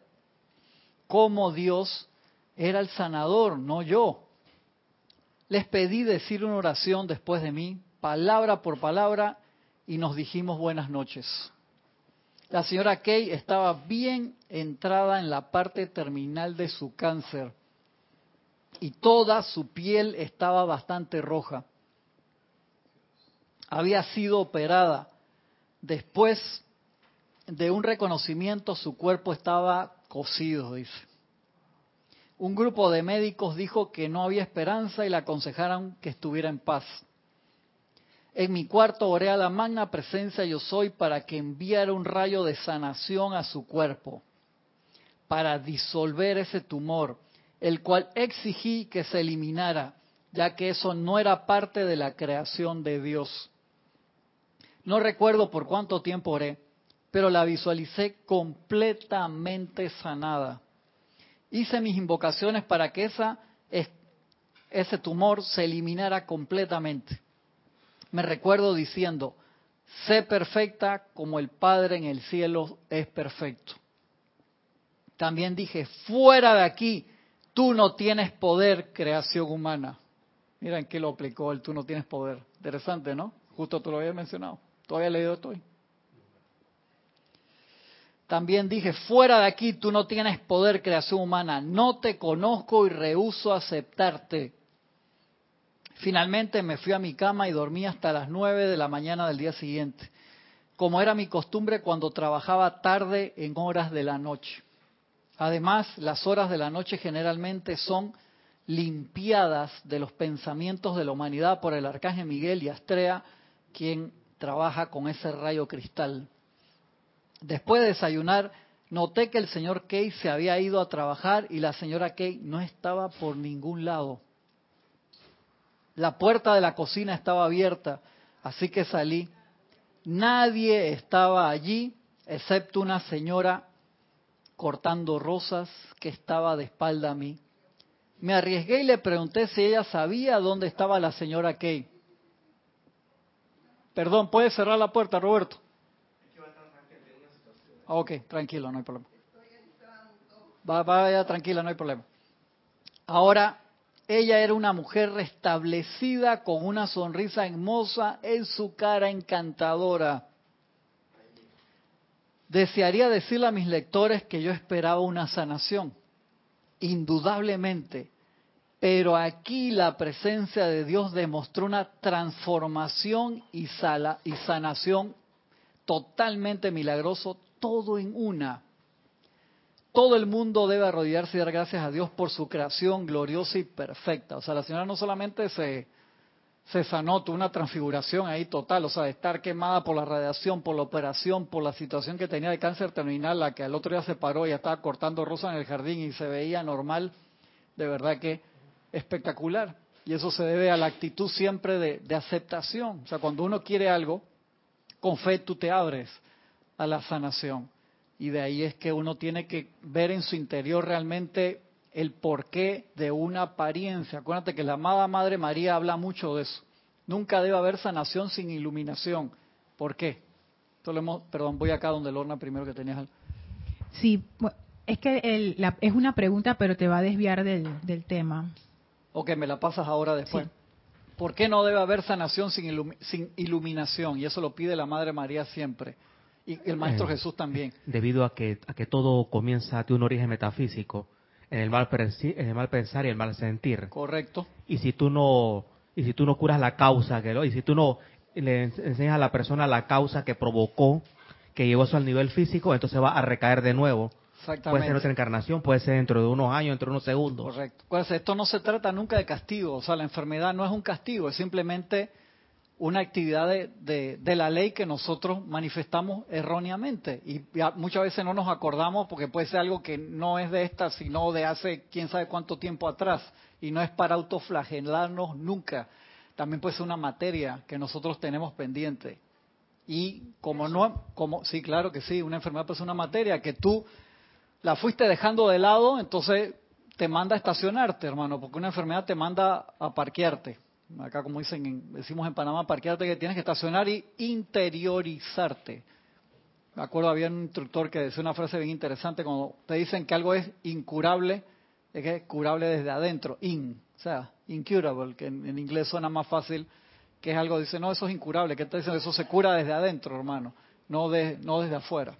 S1: cómo Dios era el sanador, no yo. Les pedí decir una oración después de mí, palabra por palabra, y nos dijimos buenas noches. La señora Kay estaba bien entrada en la parte terminal de su cáncer y toda su piel estaba bastante roja. Había sido operada. Después de un reconocimiento, su cuerpo estaba cocido, dice. Un grupo de médicos dijo que no había esperanza y le aconsejaron que estuviera en paz. En mi cuarto oré a la magna presencia yo soy para que enviara un rayo de sanación a su cuerpo, para disolver ese tumor, el cual exigí que se eliminara, ya que eso no era parte de la creación de Dios. No recuerdo por cuánto tiempo oré, pero la visualicé completamente sanada. Hice mis invocaciones para que esa, ese tumor se eliminara completamente me recuerdo diciendo, sé perfecta como el Padre en el cielo es perfecto. También dije, fuera de aquí, tú no tienes poder, creación humana. Mira en qué lo aplicó el tú no tienes poder. Interesante, ¿no? Justo te lo había mencionado. Todavía leído estoy. También dije, fuera de aquí, tú no tienes poder, creación humana. No te conozco y rehuso aceptarte. Finalmente me fui a mi cama y dormí hasta las nueve de la mañana del día siguiente, como era mi costumbre cuando trabajaba tarde en horas de la noche. Además, las horas de la noche generalmente son limpiadas de los pensamientos de la humanidad por el arcángel Miguel y Astrea, quien trabaja con ese rayo cristal. Después de desayunar, noté que el señor Kay se había ido a trabajar y la señora Kay no estaba por ningún lado. La puerta de la cocina estaba abierta, así que salí. Nadie estaba allí, excepto una señora cortando rosas que estaba de espalda a mí. Me arriesgué y le pregunté si ella sabía dónde estaba la señora Kay. Perdón, ¿puede cerrar la puerta, Roberto? Ok, tranquilo, no hay problema. vaya tranquila, no hay problema. Ahora ella era una mujer restablecida con una sonrisa hermosa en su cara encantadora. Desearía decirle a mis lectores que yo esperaba una sanación, indudablemente, pero aquí la presencia de Dios demostró una transformación y, y sanación totalmente milagroso, todo en una. todo el mundo debe arrodillarse y dar gracias a Dios por su creación gloriosa y perfecta. O sea, la señora no solamente se, se sanó, tuvo una transfiguración ahí total, o sea, de estar quemada por la radiación, por la operación, por la situación que tenía de cáncer terminal, la que al otro día se paró y estaba cortando rosa en el jardín y se veía normal, de verdad que espectacular. Y eso se debe a la actitud siempre de, de aceptación. O sea, cuando uno quiere algo, con fe tú te abres a la sanación. Y de ahí es que uno tiene que ver en su interior realmente el porqué de una apariencia. Acuérdate que la amada Madre María habla mucho de eso. Nunca debe haber sanación sin iluminación. ¿Por qué? perdón, voy acá donde Lorna primero que tenías.
S2: Sí, es que es una pregunta, pero te va a desviar del, tema.
S1: Ok, me la pasas ahora después. ¿Por qué no debe haber sanación sin, sin iluminación? Y eso lo pide la Madre María siempre. Y el Maestro eh, Jesús también.
S3: Debido a que, a que todo comienza de un origen metafísico, en el, mal en el mal pensar y el mal sentir.
S1: Correcto.
S3: Y si tú no, y si tú no curas la causa, que y si tú no le enseñas a la persona la causa que provocó, que llevó eso al nivel físico, entonces va a recaer de nuevo. Exactamente. Puede ser otra encarnación, puede ser dentro de unos años, dentro de unos segundos.
S1: Correcto. Pues esto no se trata nunca de castigo, o sea, la enfermedad no es un castigo, es simplemente una actividad de, de, la ley que nosotros manifestamos erróneamente y muchas veces no nos acordamos porque puede ser algo que no es de esta, sino de hace quién sabe cuánto tiempo atrás y no es para autoflagelarnos nunca. También puede ser una materia que nosotros tenemos pendiente. Y como no, como sí, claro que sí, una enfermedad puede ser una materia que tú la fuiste dejando de lado, entonces te manda a estacionarte, hermano, porque una enfermedad te manda a parquearte acá como dicen, decimos en Panamá, parquearte que tienes que estacionar y interiorizarte. Me acuerdo, había un instructor que decía una frase bien interesante, cuando te dicen que algo es incurable, es que es curable desde adentro, in, o sea, incurable, que en, inglés suena más fácil, que es algo, dice, no, eso es incurable, que te dicen, eso se cura desde adentro, hermano, no, de, no desde afuera.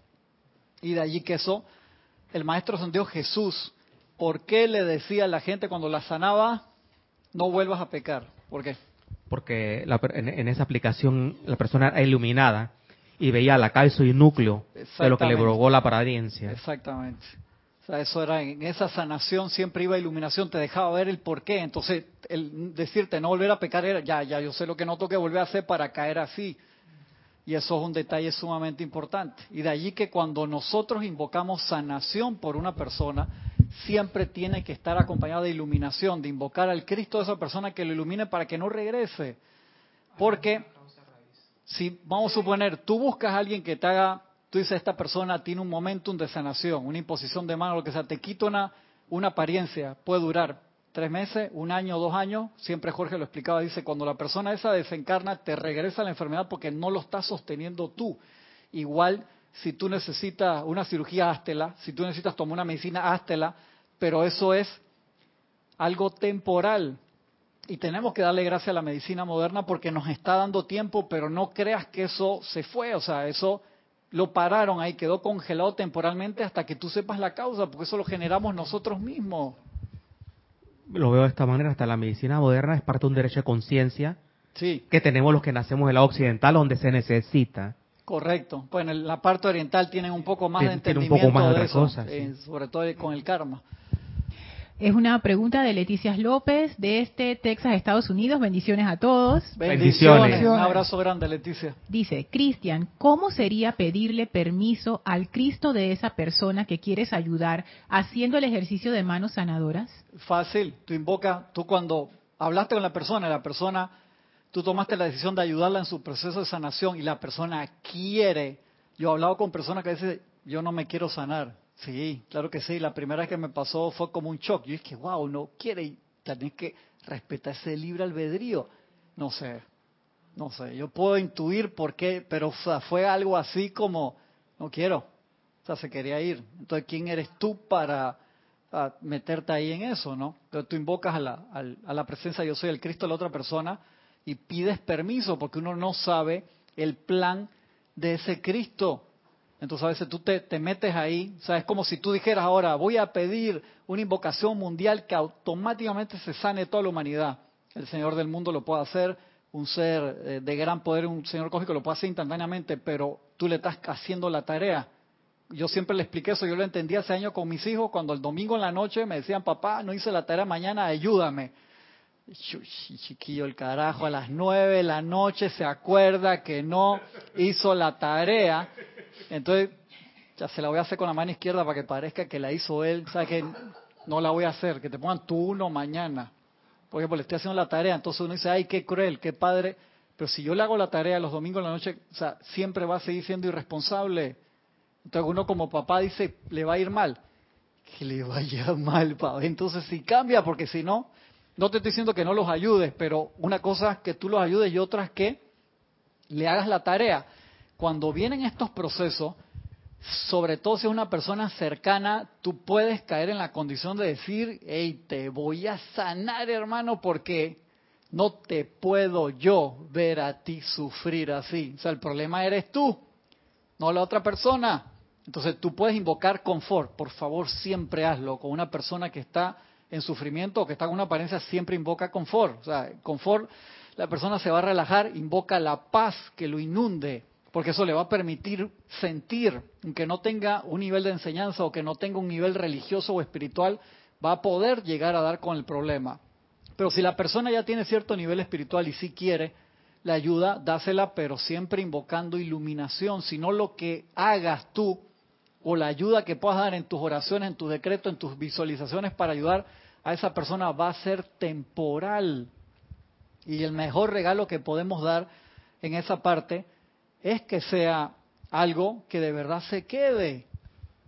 S1: Y de allí que eso, el Maestro Santiago Jesús, ¿por qué le decía a la gente cuando la sanaba, no vuelvas a pecar? ¿Por qué?
S3: Porque en, esa aplicación la persona era iluminada y veía la causa y núcleo de lo que le provocó la apariencia.
S1: Exactamente. O sea, eso era en esa sanación siempre iba iluminación, te dejaba ver el porqué. Entonces, el decirte no volver a pecar era ya, ya, yo sé lo que no tengo que volver a hacer para caer así. Y eso es un detalle sumamente importante. Y de allí que cuando nosotros invocamos sanación por una persona, siempre tiene que estar acompañado de iluminación, de invocar al Cristo de esa persona que lo ilumine para que no regrese. Porque si vamos a suponer, tú buscas a alguien que te haga, tú dices, esta persona tiene un momentum de sanación, una imposición de mano, lo que sea, te quita una, una apariencia, puede durar tres meses, un año, dos años, siempre Jorge lo explicaba, dice, cuando la persona esa desencarna, te regresa la enfermedad porque no lo estás sosteniendo tú. Igual si tú necesitas una cirugía, háztela, si tú necesitas tomar una medicina, háztela, pero eso es algo temporal. Y tenemos que darle gracias a la medicina moderna porque nos está dando tiempo, pero no creas que eso se fue, o sea, eso lo pararon ahí, quedó congelado temporalmente hasta que tú sepas la causa, porque eso lo generamos nosotros mismos.
S3: Lo veo de esta manera, hasta la medicina moderna es parte de un derecho de conciencia
S1: sí.
S3: que tenemos los que nacemos del lado occidental donde se necesita.
S1: Correcto. Pues en la parte oriental tienen un poco más de entendimiento de, eso, eh, sobre todo con el karma.
S2: Es una pregunta de Leticia López, de este Texas, Estados Unidos. Bendiciones a todos.
S1: Bendiciones. Un abrazo grande, Leticia.
S2: Dice, Cristian, ¿cómo sería pedirle permiso al Cristo de esa persona que quieres ayudar haciendo el ejercicio de manos sanadoras?
S1: Fácil. Tú invoca, tú cuando hablaste con la persona, la persona tú tomaste la decisión de ayudarla en su proceso de sanación y la persona quiere. Yo he hablado con personas que dicen, yo no me quiero sanar. Sí, claro que sí. La primera vez que me pasó fue como un shock. Yo dije, wow, no quiere y tenés que respetar ese libre albedrío. No sé, no sé. Yo puedo intuir por qué, pero fue algo así como, no quiero. O sea, se quería ir. Entonces, ¿quién eres tú para meterte ahí en eso, no? Entonces tú invocas a la, a la presencia, yo soy el Cristo la otra persona y pides permiso porque uno no sabe el plan de ese Cristo. Entonces a veces tú te, te metes ahí, o sea, es como si tú dijeras ahora, voy a pedir una invocación mundial que automáticamente se sane toda la humanidad. El Señor del mundo lo puede hacer, un ser eh, de gran poder, un Señor cósmico lo puede hacer instantáneamente, pero tú le estás haciendo la tarea. yo siempre le expliqué eso, yo lo entendí hace años con mis hijos, cuando el domingo en la noche me decían, papá, no hice la tarea mañana, ayúdame. Chiquillo, el carajo, a las nueve de la noche se acuerda que no hizo la tarea. Entonces, ya se la voy a hacer con la mano izquierda para que parezca que la hizo él. O sea, que no la voy a hacer, que te pongan tú uno mañana. Por ejemplo, le estoy haciendo la tarea, entonces uno dice, ay, qué cruel, qué padre. Pero si yo le hago la tarea los domingos en la noche, o sea, siempre va a seguir siendo irresponsable. Entonces uno como papá dice, le va a ir mal. Que le vaya mal, papá. Entonces si cambia, porque si no, no te estoy diciendo que no los ayudes, pero una cosa es que tú los ayudes y otra es que le hagas la tarea. Cuando vienen estos procesos, sobre todo si es una persona cercana, tú puedes caer en la condición de decir, hey, te voy a sanar, hermano, porque no te puedo yo ver a ti sufrir así. O sea, el problema eres tú, no la otra persona. Entonces tú puedes invocar confort. Por favor, siempre hazlo. Con una persona que está en sufrimiento o que está con una apariencia, siempre invoca confort. O sea, confort, la persona se va a relajar, invoca la paz que lo inunde porque eso le va a permitir sentir, aunque no tenga un nivel de enseñanza o que no tenga un nivel religioso o espiritual, va a poder llegar a dar con el problema. Pero si la persona ya tiene cierto nivel espiritual y sí quiere la ayuda, dásela, pero siempre invocando iluminación, si no lo que hagas tú o la ayuda que puedas dar en tus oraciones, en tus decretos, en tus visualizaciones para ayudar a esa persona va a ser temporal. Y el mejor regalo que podemos dar en esa parte es que sea algo que de verdad se quede.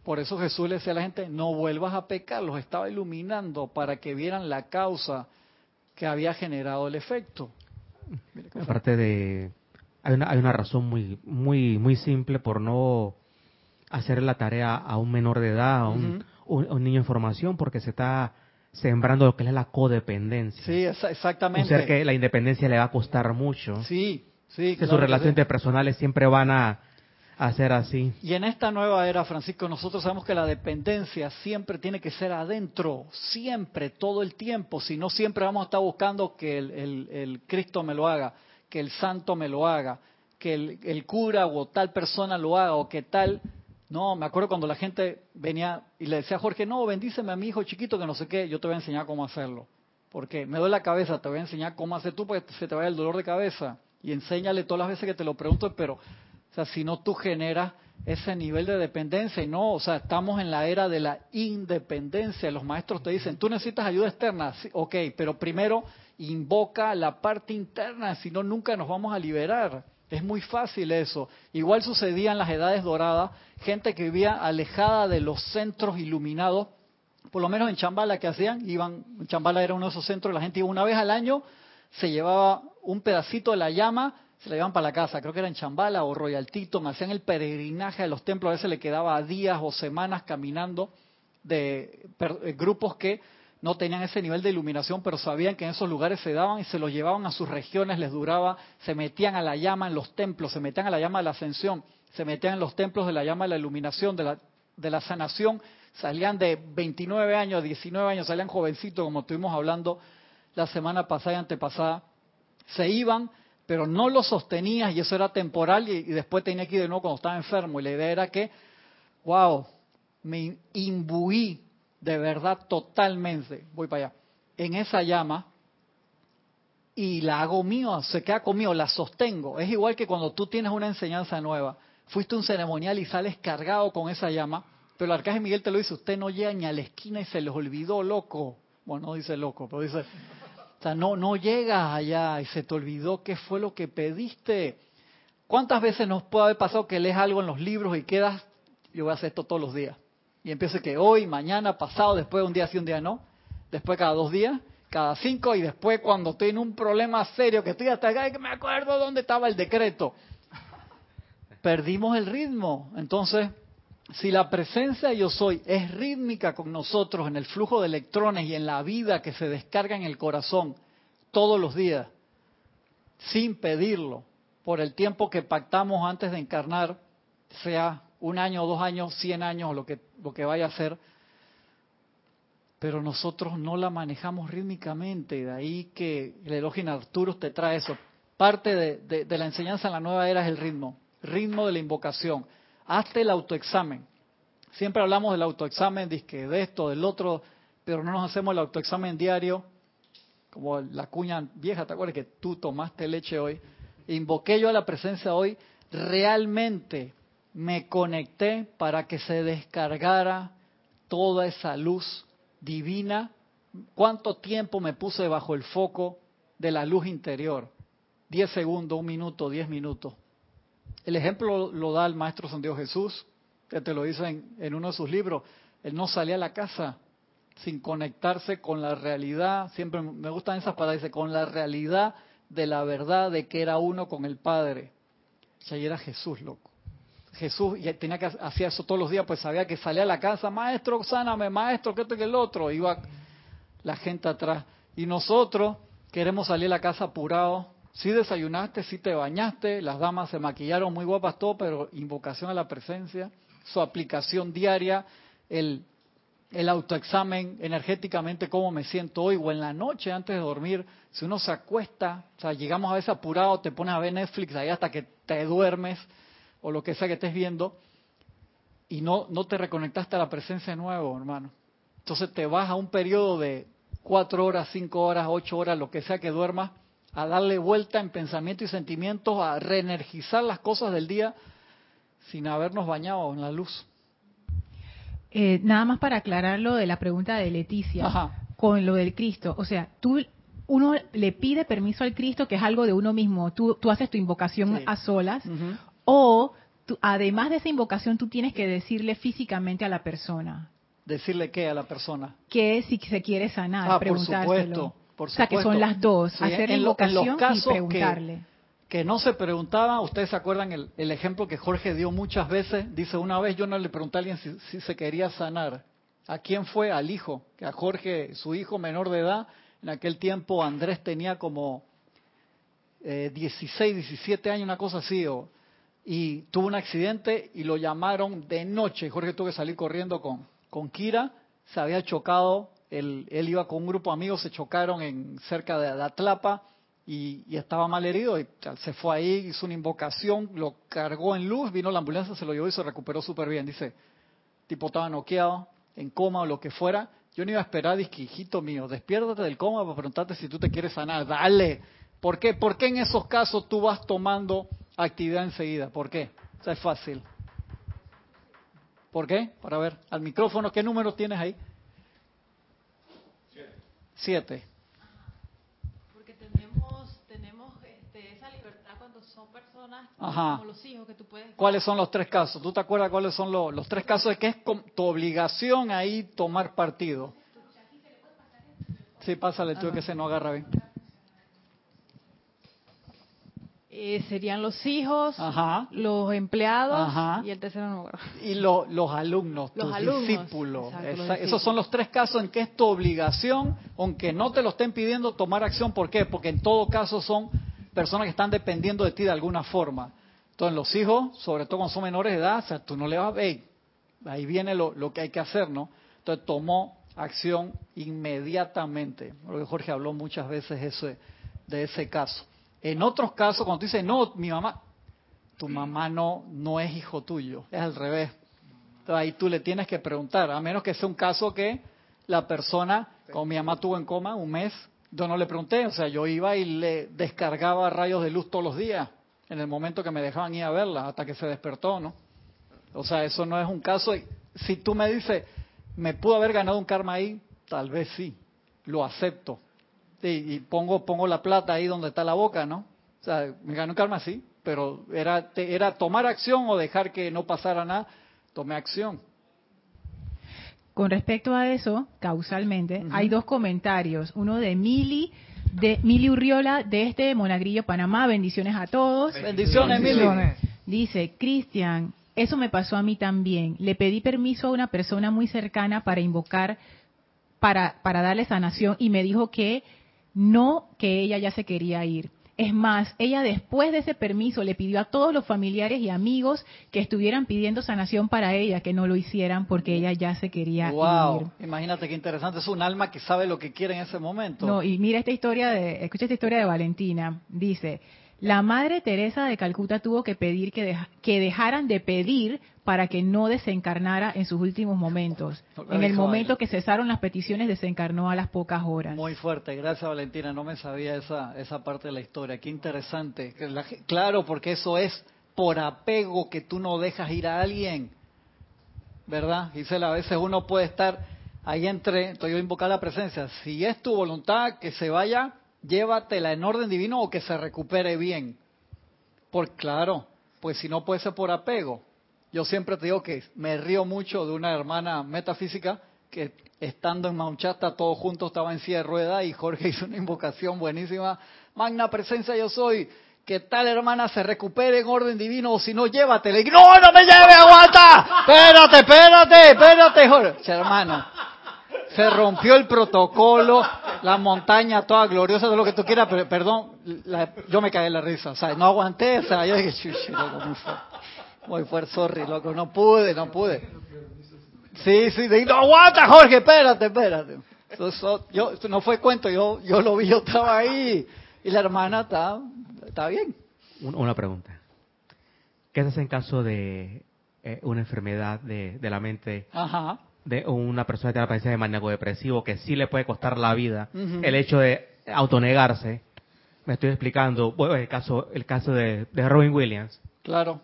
S1: Por eso Jesús le decía a la gente, no vuelvas a pecar, los estaba iluminando para que vieran la causa que había generado el efecto.
S3: Aparte de, hay una, hay una razón muy, muy, muy simple por no hacer la tarea a un menor de edad, a un, niño en formación, porque se está sembrando lo que es la codependencia.
S1: Sí, exactamente.
S3: O sea que la independencia le va a costar mucho.
S1: Sí, Sí,
S3: que sus relaciones interpersonales siempre van a, ser así.
S1: Y en esta nueva era, Francisco, nosotros sabemos que la dependencia siempre tiene que ser adentro, siempre, todo el tiempo. Si no, siempre vamos a estar buscando que el, Cristo me lo haga, que el santo me lo haga, que el, el, cura o tal persona lo haga, o que tal. No, me acuerdo cuando la gente venía y le decía a Jorge, no, bendíceme a mi hijo chiquito que no sé qué, yo te voy a enseñar cómo hacerlo. Porque me duele la cabeza, te voy a enseñar cómo hacer tú porque se te vaya el dolor de cabeza y enséñale todas las veces que te lo pregunto, pero, o sea, si no tú generas ese nivel de dependencia y no, o sea, estamos en la era de la independencia. Los maestros te dicen, tú necesitas ayuda externa, ok, pero primero invoca la parte interna, si no, nunca nos vamos a liberar. Es muy fácil eso. Igual sucedía en las edades doradas, gente que vivía alejada de los centros iluminados, por lo menos en Chambala que hacían, iban, Chambala era uno de esos centros, la gente iba una vez al año, se llevaba un pedacito de la llama, se la llevaban para la casa, creo que era en Chambala o Royaltito, hacían el peregrinaje a los templos, a veces le quedaba días o semanas caminando de eh, grupos que no tenían ese nivel de iluminación, pero sabían que en esos lugares se daban y se los llevaban a sus regiones, les duraba, se metían a la llama en los templos, se metían a la llama de la ascensión, se metían en los templos de la llama de la iluminación, de la, de la sanación, salían de 29 años, 19 años, salían jovencitos, como estuvimos hablando la semana pasada y antepasada, se iban, pero no lo sostenías y eso era temporal y, después tenía que ir de nuevo cuando estaba enfermo. Y la idea era que, wow, me imbuí de verdad totalmente, voy para allá, en esa llama y la hago mío, se queda conmigo, la sostengo. Es igual que cuando tú tienes una enseñanza nueva, fuiste un ceremonial y sales cargado con esa llama, pero el arcángel Miguel te lo dice, usted no llega ni a la esquina y se les olvidó, loco. Bueno, no dice loco, pero dice, o sea, no, no llegas allá y se te olvidó qué fue lo que pediste. ¿Cuántas veces nos puede haber pasado que lees algo en los libros y quedas, yo voy a hacer esto todos los días? Y empieza que hoy, mañana, pasado, después un día sí, un día no, después cada dos días, cada cinco, y después cuando estoy en un problema serio, que estoy hasta acá, que me acuerdo dónde estaba el decreto. Perdimos el ritmo. Entonces, si la presencia yo soy es rítmica con nosotros en el flujo de electrones y en la vida que se descarga en el corazón todos los días, sin pedirlo, por el tiempo que pactamos antes de encarnar, sea un año, dos años, cien años, lo que, lo que vaya a ser, pero nosotros no la manejamos rítmicamente, de ahí que el elogio Arturo te trae eso. Parte de la enseñanza en la nueva era es el ritmo, ritmo de la invocación hazte el autoexamen. Siempre hablamos del autoexamen, de esto, del otro, pero no nos hacemos el autoexamen diario, como la cuña vieja, ¿te acuerdas que tú tomaste leche hoy? Invoqué yo a la presencia hoy, realmente me conecté para que se descargara toda esa luz divina. ¿Cuánto tiempo me puse bajo el foco de la luz interior? Diez segundos, un minuto, diez minutos. El ejemplo lo da el Maestro San Dios Jesús, que te lo dice en, uno de sus libros. Él no salía a la casa sin conectarse con la realidad. Siempre me gustan esas palabras, con la realidad de la verdad de que era uno con el Padre. O sea, y era Jesús, loco. Jesús y tenía que hacer eso todos los días, pues sabía que salía a la casa, maestro, sáname, maestro, que esto que el otro. Iba la gente atrás. Y nosotros queremos salir a la casa apurados. Si desayunaste, si te bañaste, las damas se maquillaron muy guapas, todo, pero invocación a la presencia, su aplicación diaria, el, el autoexamen energéticamente, cómo me siento hoy, o en la noche antes de dormir, si uno se acuesta, o sea, llegamos a veces apurado, te pones a ver Netflix ahí hasta que te duermes o lo que sea que estés viendo y no, no te reconectaste a la presencia de nuevo, hermano. Entonces te vas a un periodo de cuatro horas, cinco horas, ocho horas, lo que sea que duermas, a darle vuelta en pensamiento y sentimientos, a reenergizar las cosas del día sin habernos bañado en la luz.
S2: Eh, nada más para aclarar lo de la pregunta de Leticia con lo del Cristo. O sea, tú uno le pide permiso al Cristo, que es algo de uno mismo. Tú, tú haces tu invocación a solas, o además de esa invocación, tú tienes que decirle físicamente a la persona.
S1: ¿Decirle qué a la persona?
S2: Que si se quiere sanar,
S1: ah, Por supuesto,
S2: O sea, que son las dos, hacer la invocación y preguntarle.
S1: Que, no se preguntaba, ustedes se acuerdan el, el, ejemplo que Jorge dio muchas veces, dice una vez yo no le pregunté a alguien si, si se quería sanar. ¿A quién fue? Al hijo, que a Jorge, su hijo menor de edad, en aquel tiempo Andrés tenía como eh, 16, 17 años, una cosa así, o, y tuvo un accidente y lo llamaron de noche. Jorge tuvo que salir corriendo con, con Kira, se había chocado, él, él iba con un grupo de amigos, se chocaron en cerca de, Atlapa y, estaba mal herido y se fue ahí, hizo una invocación, lo cargó en luz, vino la ambulancia, se lo llevó y se recuperó súper bien. Dice, tipo estaba noqueado, en coma o lo que fuera. Yo no iba a esperar, dije, hijito mío, despiértate del coma para preguntarte si tú te quieres sanar. Dale. ¿Por qué? ¿Por qué en esos casos tú vas tomando actividad enseguida. ¿Por qué? O es fácil. ¿Por qué? Para ver, al micrófono, ¿qué número tienes ahí? Siete. Siete.
S6: Porque tenemos, tenemos este, esa libertad cuando son personas como los hijos que tú puedes...
S1: ¿Cuáles son los tres casos? ¿Tú te acuerdas cuáles son los, los tres casos de que es tu obligación ahí tomar partido? Sí, pásale tú que se no agarra bien.
S6: Eh, serían los hijos, los empleados y el tercero no.
S1: Y los alumnos, tus discípulos. esos son los tres casos en que es tu obligación, aunque no te lo estén pidiendo, tomar acción. ¿Por qué? Porque en todo caso son personas que están dependiendo de ti de alguna forma. Entonces los hijos, sobre todo cuando son menores de edad, o sea, tú no le vas a ver, ahí viene lo, lo que hay que hacer, ¿no? Entonces tomó acción inmediatamente. Jorge habló muchas veces de ese caso. En otros casos, cuando tú dices, no, mi mamá, tu mamá no, no es hijo tuyo, es al revés. Entonces ahí tú le tienes que preguntar, a menos que sea un caso que la persona, como mi mamá tuvo en coma un mes, yo no le pregunté, o sea, yo iba y le descargaba rayos de luz todos los días, en el momento que me dejaban ir a verla, hasta que se despertó, ¿no? O sea, eso no es un caso. Si tú me dices, ¿me pudo haber ganado un karma ahí? Tal vez sí, lo acepto y pongo, pongo la plata ahí donde está la boca, ¿no? O sea, me ganó karma sí, pero era, era tomar acción o dejar que no pasara nada, tomé acción.
S2: Con respecto a eso, causalmente, hay dos comentarios. Uno de Mili, de Mili Urriola, de este Monagrillo, Panamá. Bendiciones a todos.
S1: Bendiciones, Mili.
S2: Dice, Cristian, eso me pasó a mí también. Le pedí permiso a una persona muy cercana para invocar, para, para darle sanación, y me dijo que no que ella ya se quería ir. Es más, ella después de ese permiso le pidió a todos los familiares y amigos que estuvieran pidiendo sanación para ella que no lo hicieran porque ella ya se quería
S1: wow. ir. Imagínate qué interesante, es un alma que sabe lo que quiere en ese momento.
S2: No, y mira esta historia de, escucha esta historia de Valentina. Dice, La Madre Teresa de Calcuta tuvo que pedir que, que dejaran de pedir para que no desencarnara en sus últimos momentos. En el momento que cesaron las peticiones, desencarnó a las pocas horas.
S1: Muy fuerte, gracias Valentina, no me sabía esa, esa parte de la historia, qué interesante. Claro, porque eso es por apego que tú no dejas ir a alguien, ¿verdad? Gisela, a veces uno puede estar ahí entre, estoy yo invocar la presencia, si es tu voluntad que se vaya, llévatela en orden divino o que se recupere bien. Por claro, pues si no puede ser por apego. Yo siempre te digo que me río mucho de una hermana metafísica que estando en Maunchata todos juntos estaba en silla de rueda y Jorge hizo una invocación buenísima. Magna presencia yo soy. Que tal hermana se recupere en orden divino o si no, llévatela. Y no, no me lleve, aguanta. Espérate, espérate, espérate, Jorge. Hermano, se rompió el protocolo, la montaña toda gloriosa, de lo que tú quieras, pero perdón, yo me caí en la risa, o sea, no aguanté, o yo dije, muy fuerte, sorry, loco, no pude, no pude. Sí, sí, de, no aguanta, Jorge, espérate, espérate. yo, no fue cuento, yo, yo lo vi, yo estaba ahí, y la hermana está, está bien.
S3: Una pregunta. ¿Qué haces en caso de eh, una enfermedad de, de la mente Ajá de una persona que tiene la presencia de maníaco depresivo que sí le puede costar la vida el hecho de autonegarse. Me estoy explicando, bueno, el caso el caso de, Robin Williams.
S1: Claro.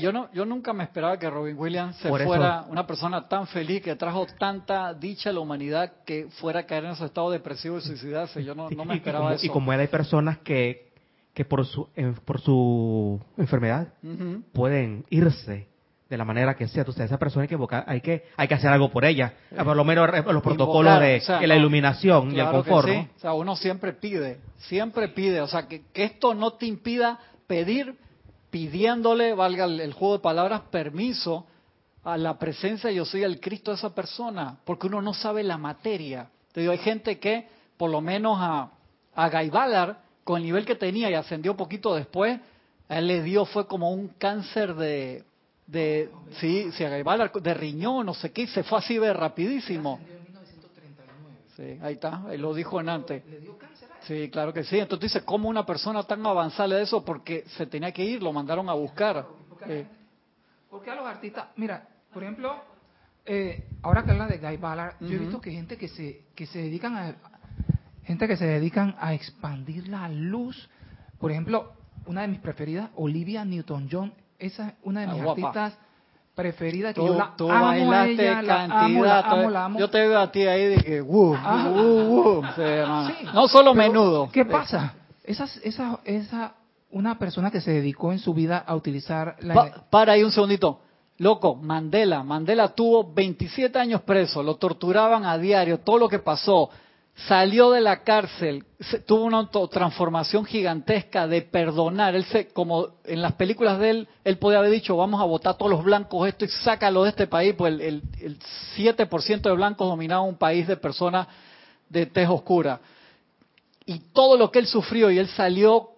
S1: Yo no yo nunca me esperaba que Robin Williams se fuera una persona tan feliz que trajo tanta dicha a la humanidad que fuera a caer en ese estado depresivo y suicidarse. Yo no, me esperaba
S3: eso. Y como hay personas que que por su por su enfermedad pueden irse de la manera que sea. Entonces, esa persona hay que hay que, hay que hacer algo por ella. Por lo menos los protocolos de, la iluminación y el confort.
S1: O sea, uno siempre pide, siempre pide. O sea, que, esto no te impida pedir, pidiéndole, valga el, juego de palabras, permiso a la presencia yo soy el Cristo de esa persona, porque uno no sabe la materia. Te digo, hay gente que, por lo menos a, a Gaibalar, con el nivel que tenía y ascendió poquito después, a él le dio, fue como un cáncer de, de sí, se de riñón, no sé qué, se fue así de rapidísimo. Sí, ahí está, él lo dijo en antes. Sí, claro que sí. Entonces dice, ¿cómo una persona tan avanzada de eso? Porque se tenía que ir, lo mandaron a buscar.
S4: Porque a los artistas, mira, por ejemplo, eh, ahora que habla de Guy Ballard, yo he visto que gente que se que se dedican a gente que se dedican a expandir la luz. Por ejemplo, una de mis preferidas, Olivia Newton-John, esa es una de mis artistas preferidas que yo la amo a ella, la amo, la amo, la amo.
S1: Yo te veo a ti ahí de que, uh, uh, uh, no solo menudo.
S4: ¿Qué pasa? Esa, esa, esa, una persona que se dedicó en su vida a utilizar la...
S1: para ahí un segundito. Loco, Mandela, Mandela tuvo 27 años preso, lo torturaban a diario, todo lo que pasó, salió de la cárcel, tuvo una transformación gigantesca de perdonar. Él se, como en las películas de él, él podía haber dicho, vamos a votar todos los blancos esto y sácalo de este país, pues el, el, 7% de blancos dominaba un país de personas de tez oscura. Y todo lo que él sufrió y él salió,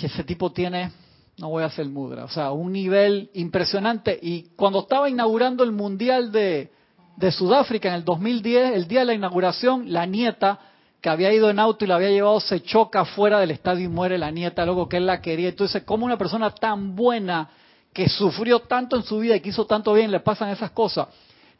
S1: ese tipo tiene, no voy a hacer mudra, o sea, un nivel impresionante. Y cuando estaba inaugurando el Mundial de, de Sudáfrica en el 2010, el día de la inauguración, la nieta que había ido en auto y la había llevado se choca fuera del estadio y muere la nieta, luego que él la quería. Entonces, ¿cómo una persona tan buena que sufrió tanto en su vida y que hizo tanto bien le pasan esas cosas?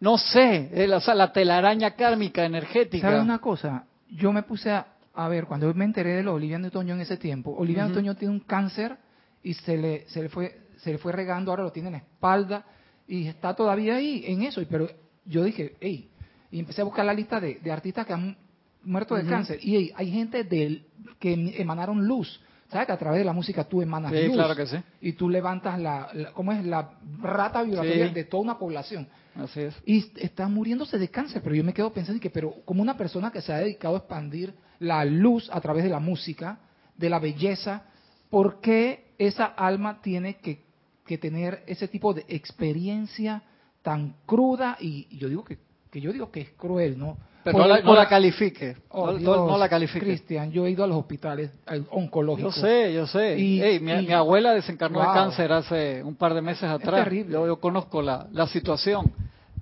S1: No sé, o sea, la telaraña kármica, energética.
S4: ¿Sabes una cosa? Yo me puse a, ver, cuando me enteré de lo Olivia Newton-John en ese tiempo, Olivia uh tiene un cáncer y se le, se le fue se le fue regando, ahora lo tiene en la espalda y está todavía ahí en eso, pero yo dije, hey, y empecé a buscar la lista de, artistas que han muerto de cáncer. Y hay gente del, que emanaron luz. ¿Sabes que a través de la música tú emanas
S1: sí,
S4: luz?
S1: claro que sí.
S4: Y tú levantas la, ¿cómo es? La rata vibratoria de toda una población.
S1: Así es.
S4: Y está muriéndose de cáncer, pero yo me quedo pensando que, pero como una persona que se ha dedicado a expandir la luz a través de la música, de la belleza, ¿por qué esa alma tiene que, que tener ese tipo de experiencia tan cruda y, yo digo que, que, yo digo que es cruel, ¿no?
S1: Pero no, la, no, la, califique. Oh, no, la califique.
S4: Cristian, yo he ido a los hospitales oncológicos.
S1: Yo sé, yo sé. Y, mi, abuela desencarnó de cáncer hace un par de meses atrás. Yo, yo, conozco la, la situación.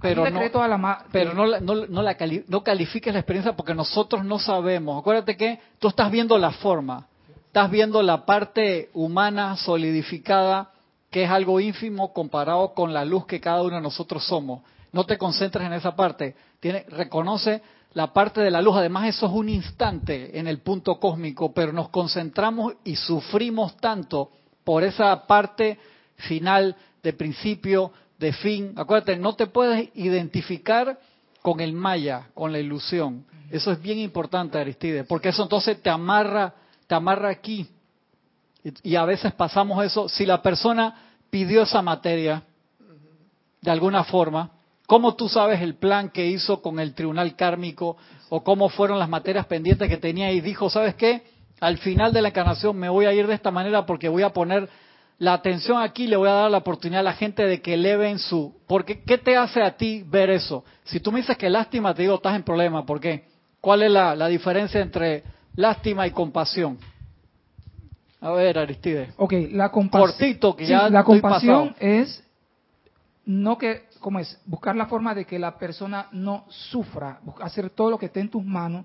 S1: Pero, no,
S4: la
S1: pero no, no, no, la no califiques la experiencia porque nosotros no sabemos. Acuérdate que tú estás viendo la forma. estás viendo la parte humana solidificada, que es algo ínfimo comparado con la luz que cada uno de nosotros somos. No te concentres en esa parte. Tiene, reconoce la parte de la luz. Además, eso es un instante en el punto cósmico, pero nos concentramos y sufrimos tanto por esa parte final de principio, de fin. Acuérdate, no te puedes identificar con el maya, con la ilusión. Eso es bien importante, Aristide, porque eso entonces te amarra, te amarra aquí. Y, a veces pasamos eso. Si la persona pidió esa materia, de alguna forma, ¿cómo tú sabes el plan que hizo con el tribunal kármico o cómo fueron las materias pendientes que tenía y dijo, ¿sabes qué? Al final de la encarnación me voy a ir de esta manera porque voy a poner la atención aquí le voy a dar la oportunidad a la gente de que eleven su... Porque, ¿qué te hace a ti ver eso? Si tú me dices que lástima, te digo, estás en problema. ¿Por qué? ¿Cuál es la, diferencia entre lástima y compasión? A ver, Aristide.
S4: Ok, la compasión...
S1: Cortito, que ya
S4: La compasión es no que, ¿cómo es? Buscar la forma de que la persona no sufra, hacer todo lo que esté en tus manos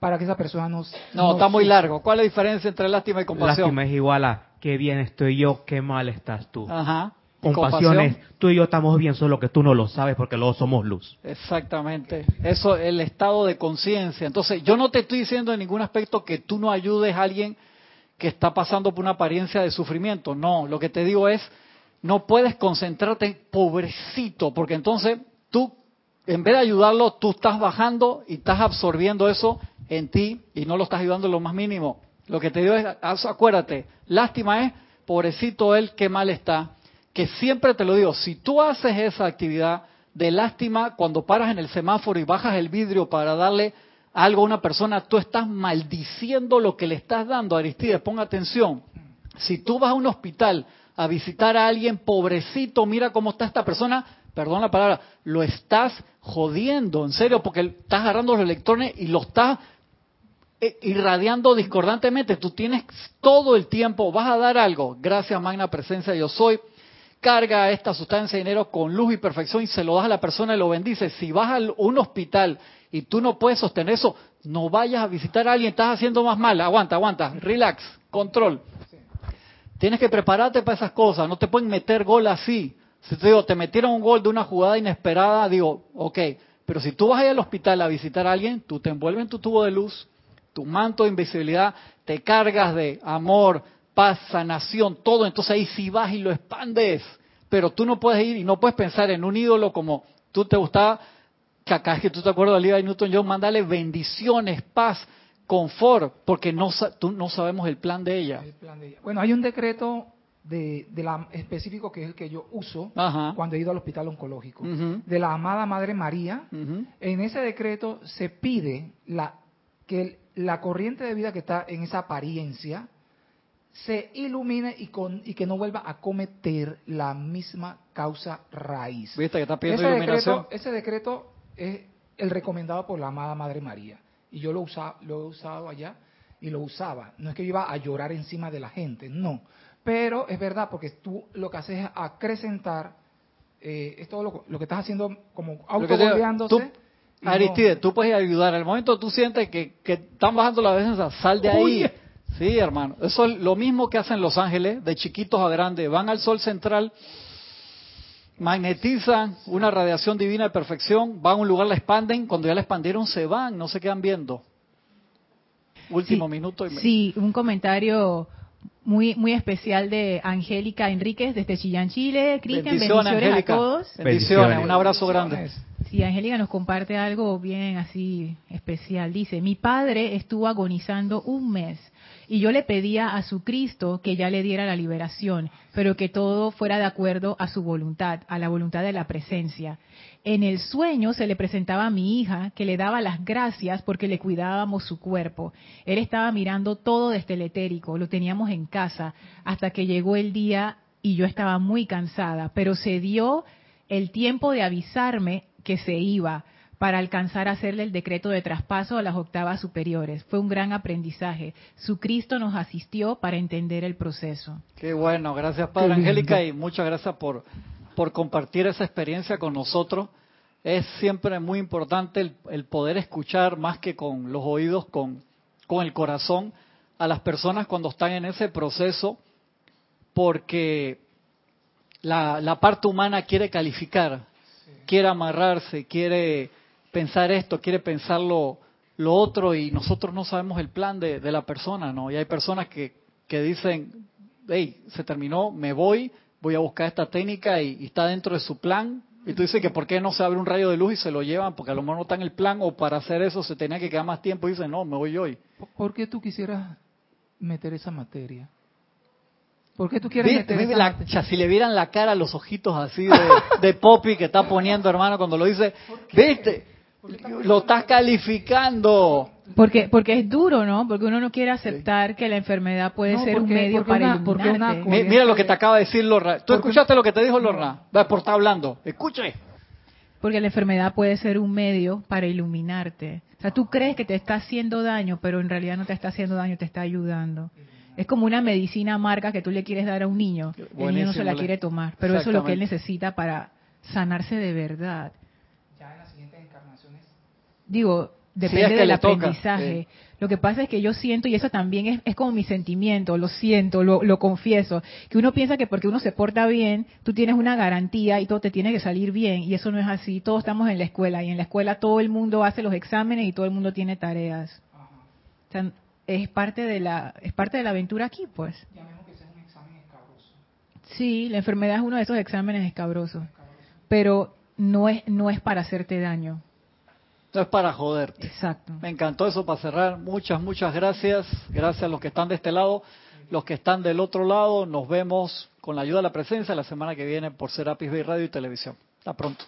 S4: para que esa persona no...
S1: No, está muy largo. ¿Cuál es la diferencia entre lástima y compasión?
S3: Lástima es igual a qué bien estoy yo, qué mal estás tú.
S1: Ajá.
S3: Compasión es, tú y yo estamos bien, solo que tú no lo sabes porque luego somos luz.
S1: Exactamente. Eso, el estado de conciencia. Entonces, yo no te estoy diciendo en ningún aspecto que tú no ayudes a alguien que está pasando por una apariencia de sufrimiento. No, lo que te digo es, no puedes concentrarte en pobrecito, porque entonces tú, en vez de ayudarlo, tú estás bajando y estás absorbiendo eso en ti y no lo estás ayudando en lo más mínimo. Lo que te digo es, acuérdate, lástima es, pobrecito él, qué mal está. Que siempre te lo digo, si tú haces esa actividad de lástima cuando paras en el semáforo y bajas el vidrio para darle algo a una persona, tú estás maldiciendo lo que le estás dando. Aristides, ponga atención. Si tú vas a un hospital a visitar a alguien, pobrecito, mira cómo está esta persona, perdón la palabra, lo estás jodiendo, en serio, porque estás agarrando los electrones y lo estás eh, irradiando discordantemente. Tú tienes todo el tiempo, vas a dar algo. Gracias, Magna Presencia, yo soy. Carga esta sustancia de dinero con luz y perfección y se lo das a la persona y lo bendice. Si vas a un hospital y tú no puedes sostener eso, no vayas a visitar a alguien, estás haciendo más mal. Aguanta, aguanta, relax, control. Tienes que prepararte para esas cosas, no te pueden meter gol así. Si te digo, te metieron un gol de una jugada inesperada, digo, ok, pero si tú vas al hospital a visitar a alguien, tú te envuelves en tu tubo de luz, tu manto de invisibilidad, te cargas de amor, paz, sanación, todo. Entonces ahí sí vas y lo expandes. Pero tú no puedes ir y no puedes pensar en un ídolo como tú te gustaba, que acá es que tú te acuerdas de Olivia Newton John, mándale bendiciones, paz, confort, porque no, tú, no sabemos el plan de ella.
S4: Bueno, hay un decreto de, la específico que es el que yo uso cuando he ido al hospital oncológico, de la amada Madre María. En ese decreto se pide la, que la corriente de vida que está en esa apariencia se ilumine y, con, y que no vuelva a cometer la misma causa raíz.
S1: ¿Viste que está pidiendo ese
S4: Decreto, ese decreto es el recomendado por la amada Madre María. Y yo lo, usa, lo he usado allá y lo usaba. No es que yo iba a llorar encima de la gente, no. Pero es verdad, porque tú lo que haces es acrecentar, eh, es todo lo, lo, que estás haciendo como autogolpeándose
S1: Aristide, tú puedes ayudar. Al momento tú sientes que, están bajando la defensa, sal de ahí. Sí, hermano. Eso es lo mismo que hacen los ángeles, de chiquitos a grandes. Van al sol central, magnetizan una radiación divina de perfección, van a un lugar, la expanden, cuando ya la expandieron se van, no se quedan viendo. Último minuto. Y
S2: Sí, un comentario muy muy especial de Angélica Enríquez desde Chillán, Chile. Cristian, bendiciones, a todos.
S1: bendiciones, un abrazo grande.
S2: Y Angélica nos comparte algo bien así especial. Dice, mi padre estuvo agonizando un mes y yo le pedía a su Cristo que ya le diera la liberación, pero que todo fuera de acuerdo a su voluntad, a la voluntad de la presencia. En el sueño se le presentaba a mi hija que le daba las gracias porque le cuidábamos su cuerpo. Él estaba mirando todo desde el etérico, lo teníamos en casa, hasta que llegó el día y yo estaba muy cansada, pero se dio el tiempo de avisarme que se iba para alcanzar a hacerle el decreto de traspaso a las octavas superiores. Fue un gran aprendizaje. Su Cristo nos asistió para entender el proceso.
S1: Qué bueno, gracias Padre Angélica y muchas gracias por, por compartir esa experiencia con nosotros. Es siempre muy importante el, poder escuchar más que con los oídos, con, con el corazón a las personas cuando están en ese proceso porque la, la parte humana quiere calificar, quiere amarrarse, quiere pensar esto, quiere pensar lo, otro y nosotros no sabemos el plan de, de la persona, ¿no? Y hay personas que, que dicen, hey, se terminó, me voy, voy a buscar esta técnica y, está dentro de su plan. Y tú dices que por qué no se abre un rayo de luz y se lo llevan, porque a lo mejor no está en el plan o para hacer eso se tenía que quedar más tiempo y dice, no, me voy hoy.
S4: ¿Por qué tú quisieras meter esa materia? ¿Por qué tú quieres meter esa materia?
S1: Si le vieran la cara, los ojitos así de, de Poppy que está poniendo, hermano, cuando lo dice, ¿viste? Lo estás calificando.
S2: Porque porque es duro, ¿no? Porque uno no quiere aceptar que la enfermedad puede ser un medio para iluminarte.
S1: Mira lo que te acaba de decir Lorna. ¿Tú escuchaste lo que te dijo Lorna? Va, por estar hablando. Escuche.
S2: Porque la enfermedad puede ser un medio para iluminarte. O sea, tú crees que te está haciendo daño, pero en realidad no te está haciendo daño, te está ayudando. Es como una medicina marca que tú le quieres dar a un niño. el niño no se la quiere tomar, pero eso es lo que él necesita para sanarse de verdad. Digo, depende del aprendizaje. Lo que pasa es que yo siento, y eso también es, es como mi sentimiento, lo siento, lo, lo, confieso, que uno piensa que porque uno se porta bien, tú tienes una garantía y todo te tiene que salir bien, y eso no es así. Todos estamos en la escuela, y en la escuela todo el mundo hace los exámenes y todo el mundo tiene tareas. O sea, es parte de la, es parte de la aventura aquí, pues. Sí, la enfermedad es uno de esos exámenes escabrosos, pero no es, no es para hacerte daño.
S1: No es para joderte.
S2: Exacto.
S1: Me encantó eso para cerrar. Muchas, muchas gracias. Gracias a los que están de este lado. Los que están del otro lado, nos vemos con la ayuda de la presencia la semana que viene por Serapis Bay Radio y Televisión. Hasta pronto.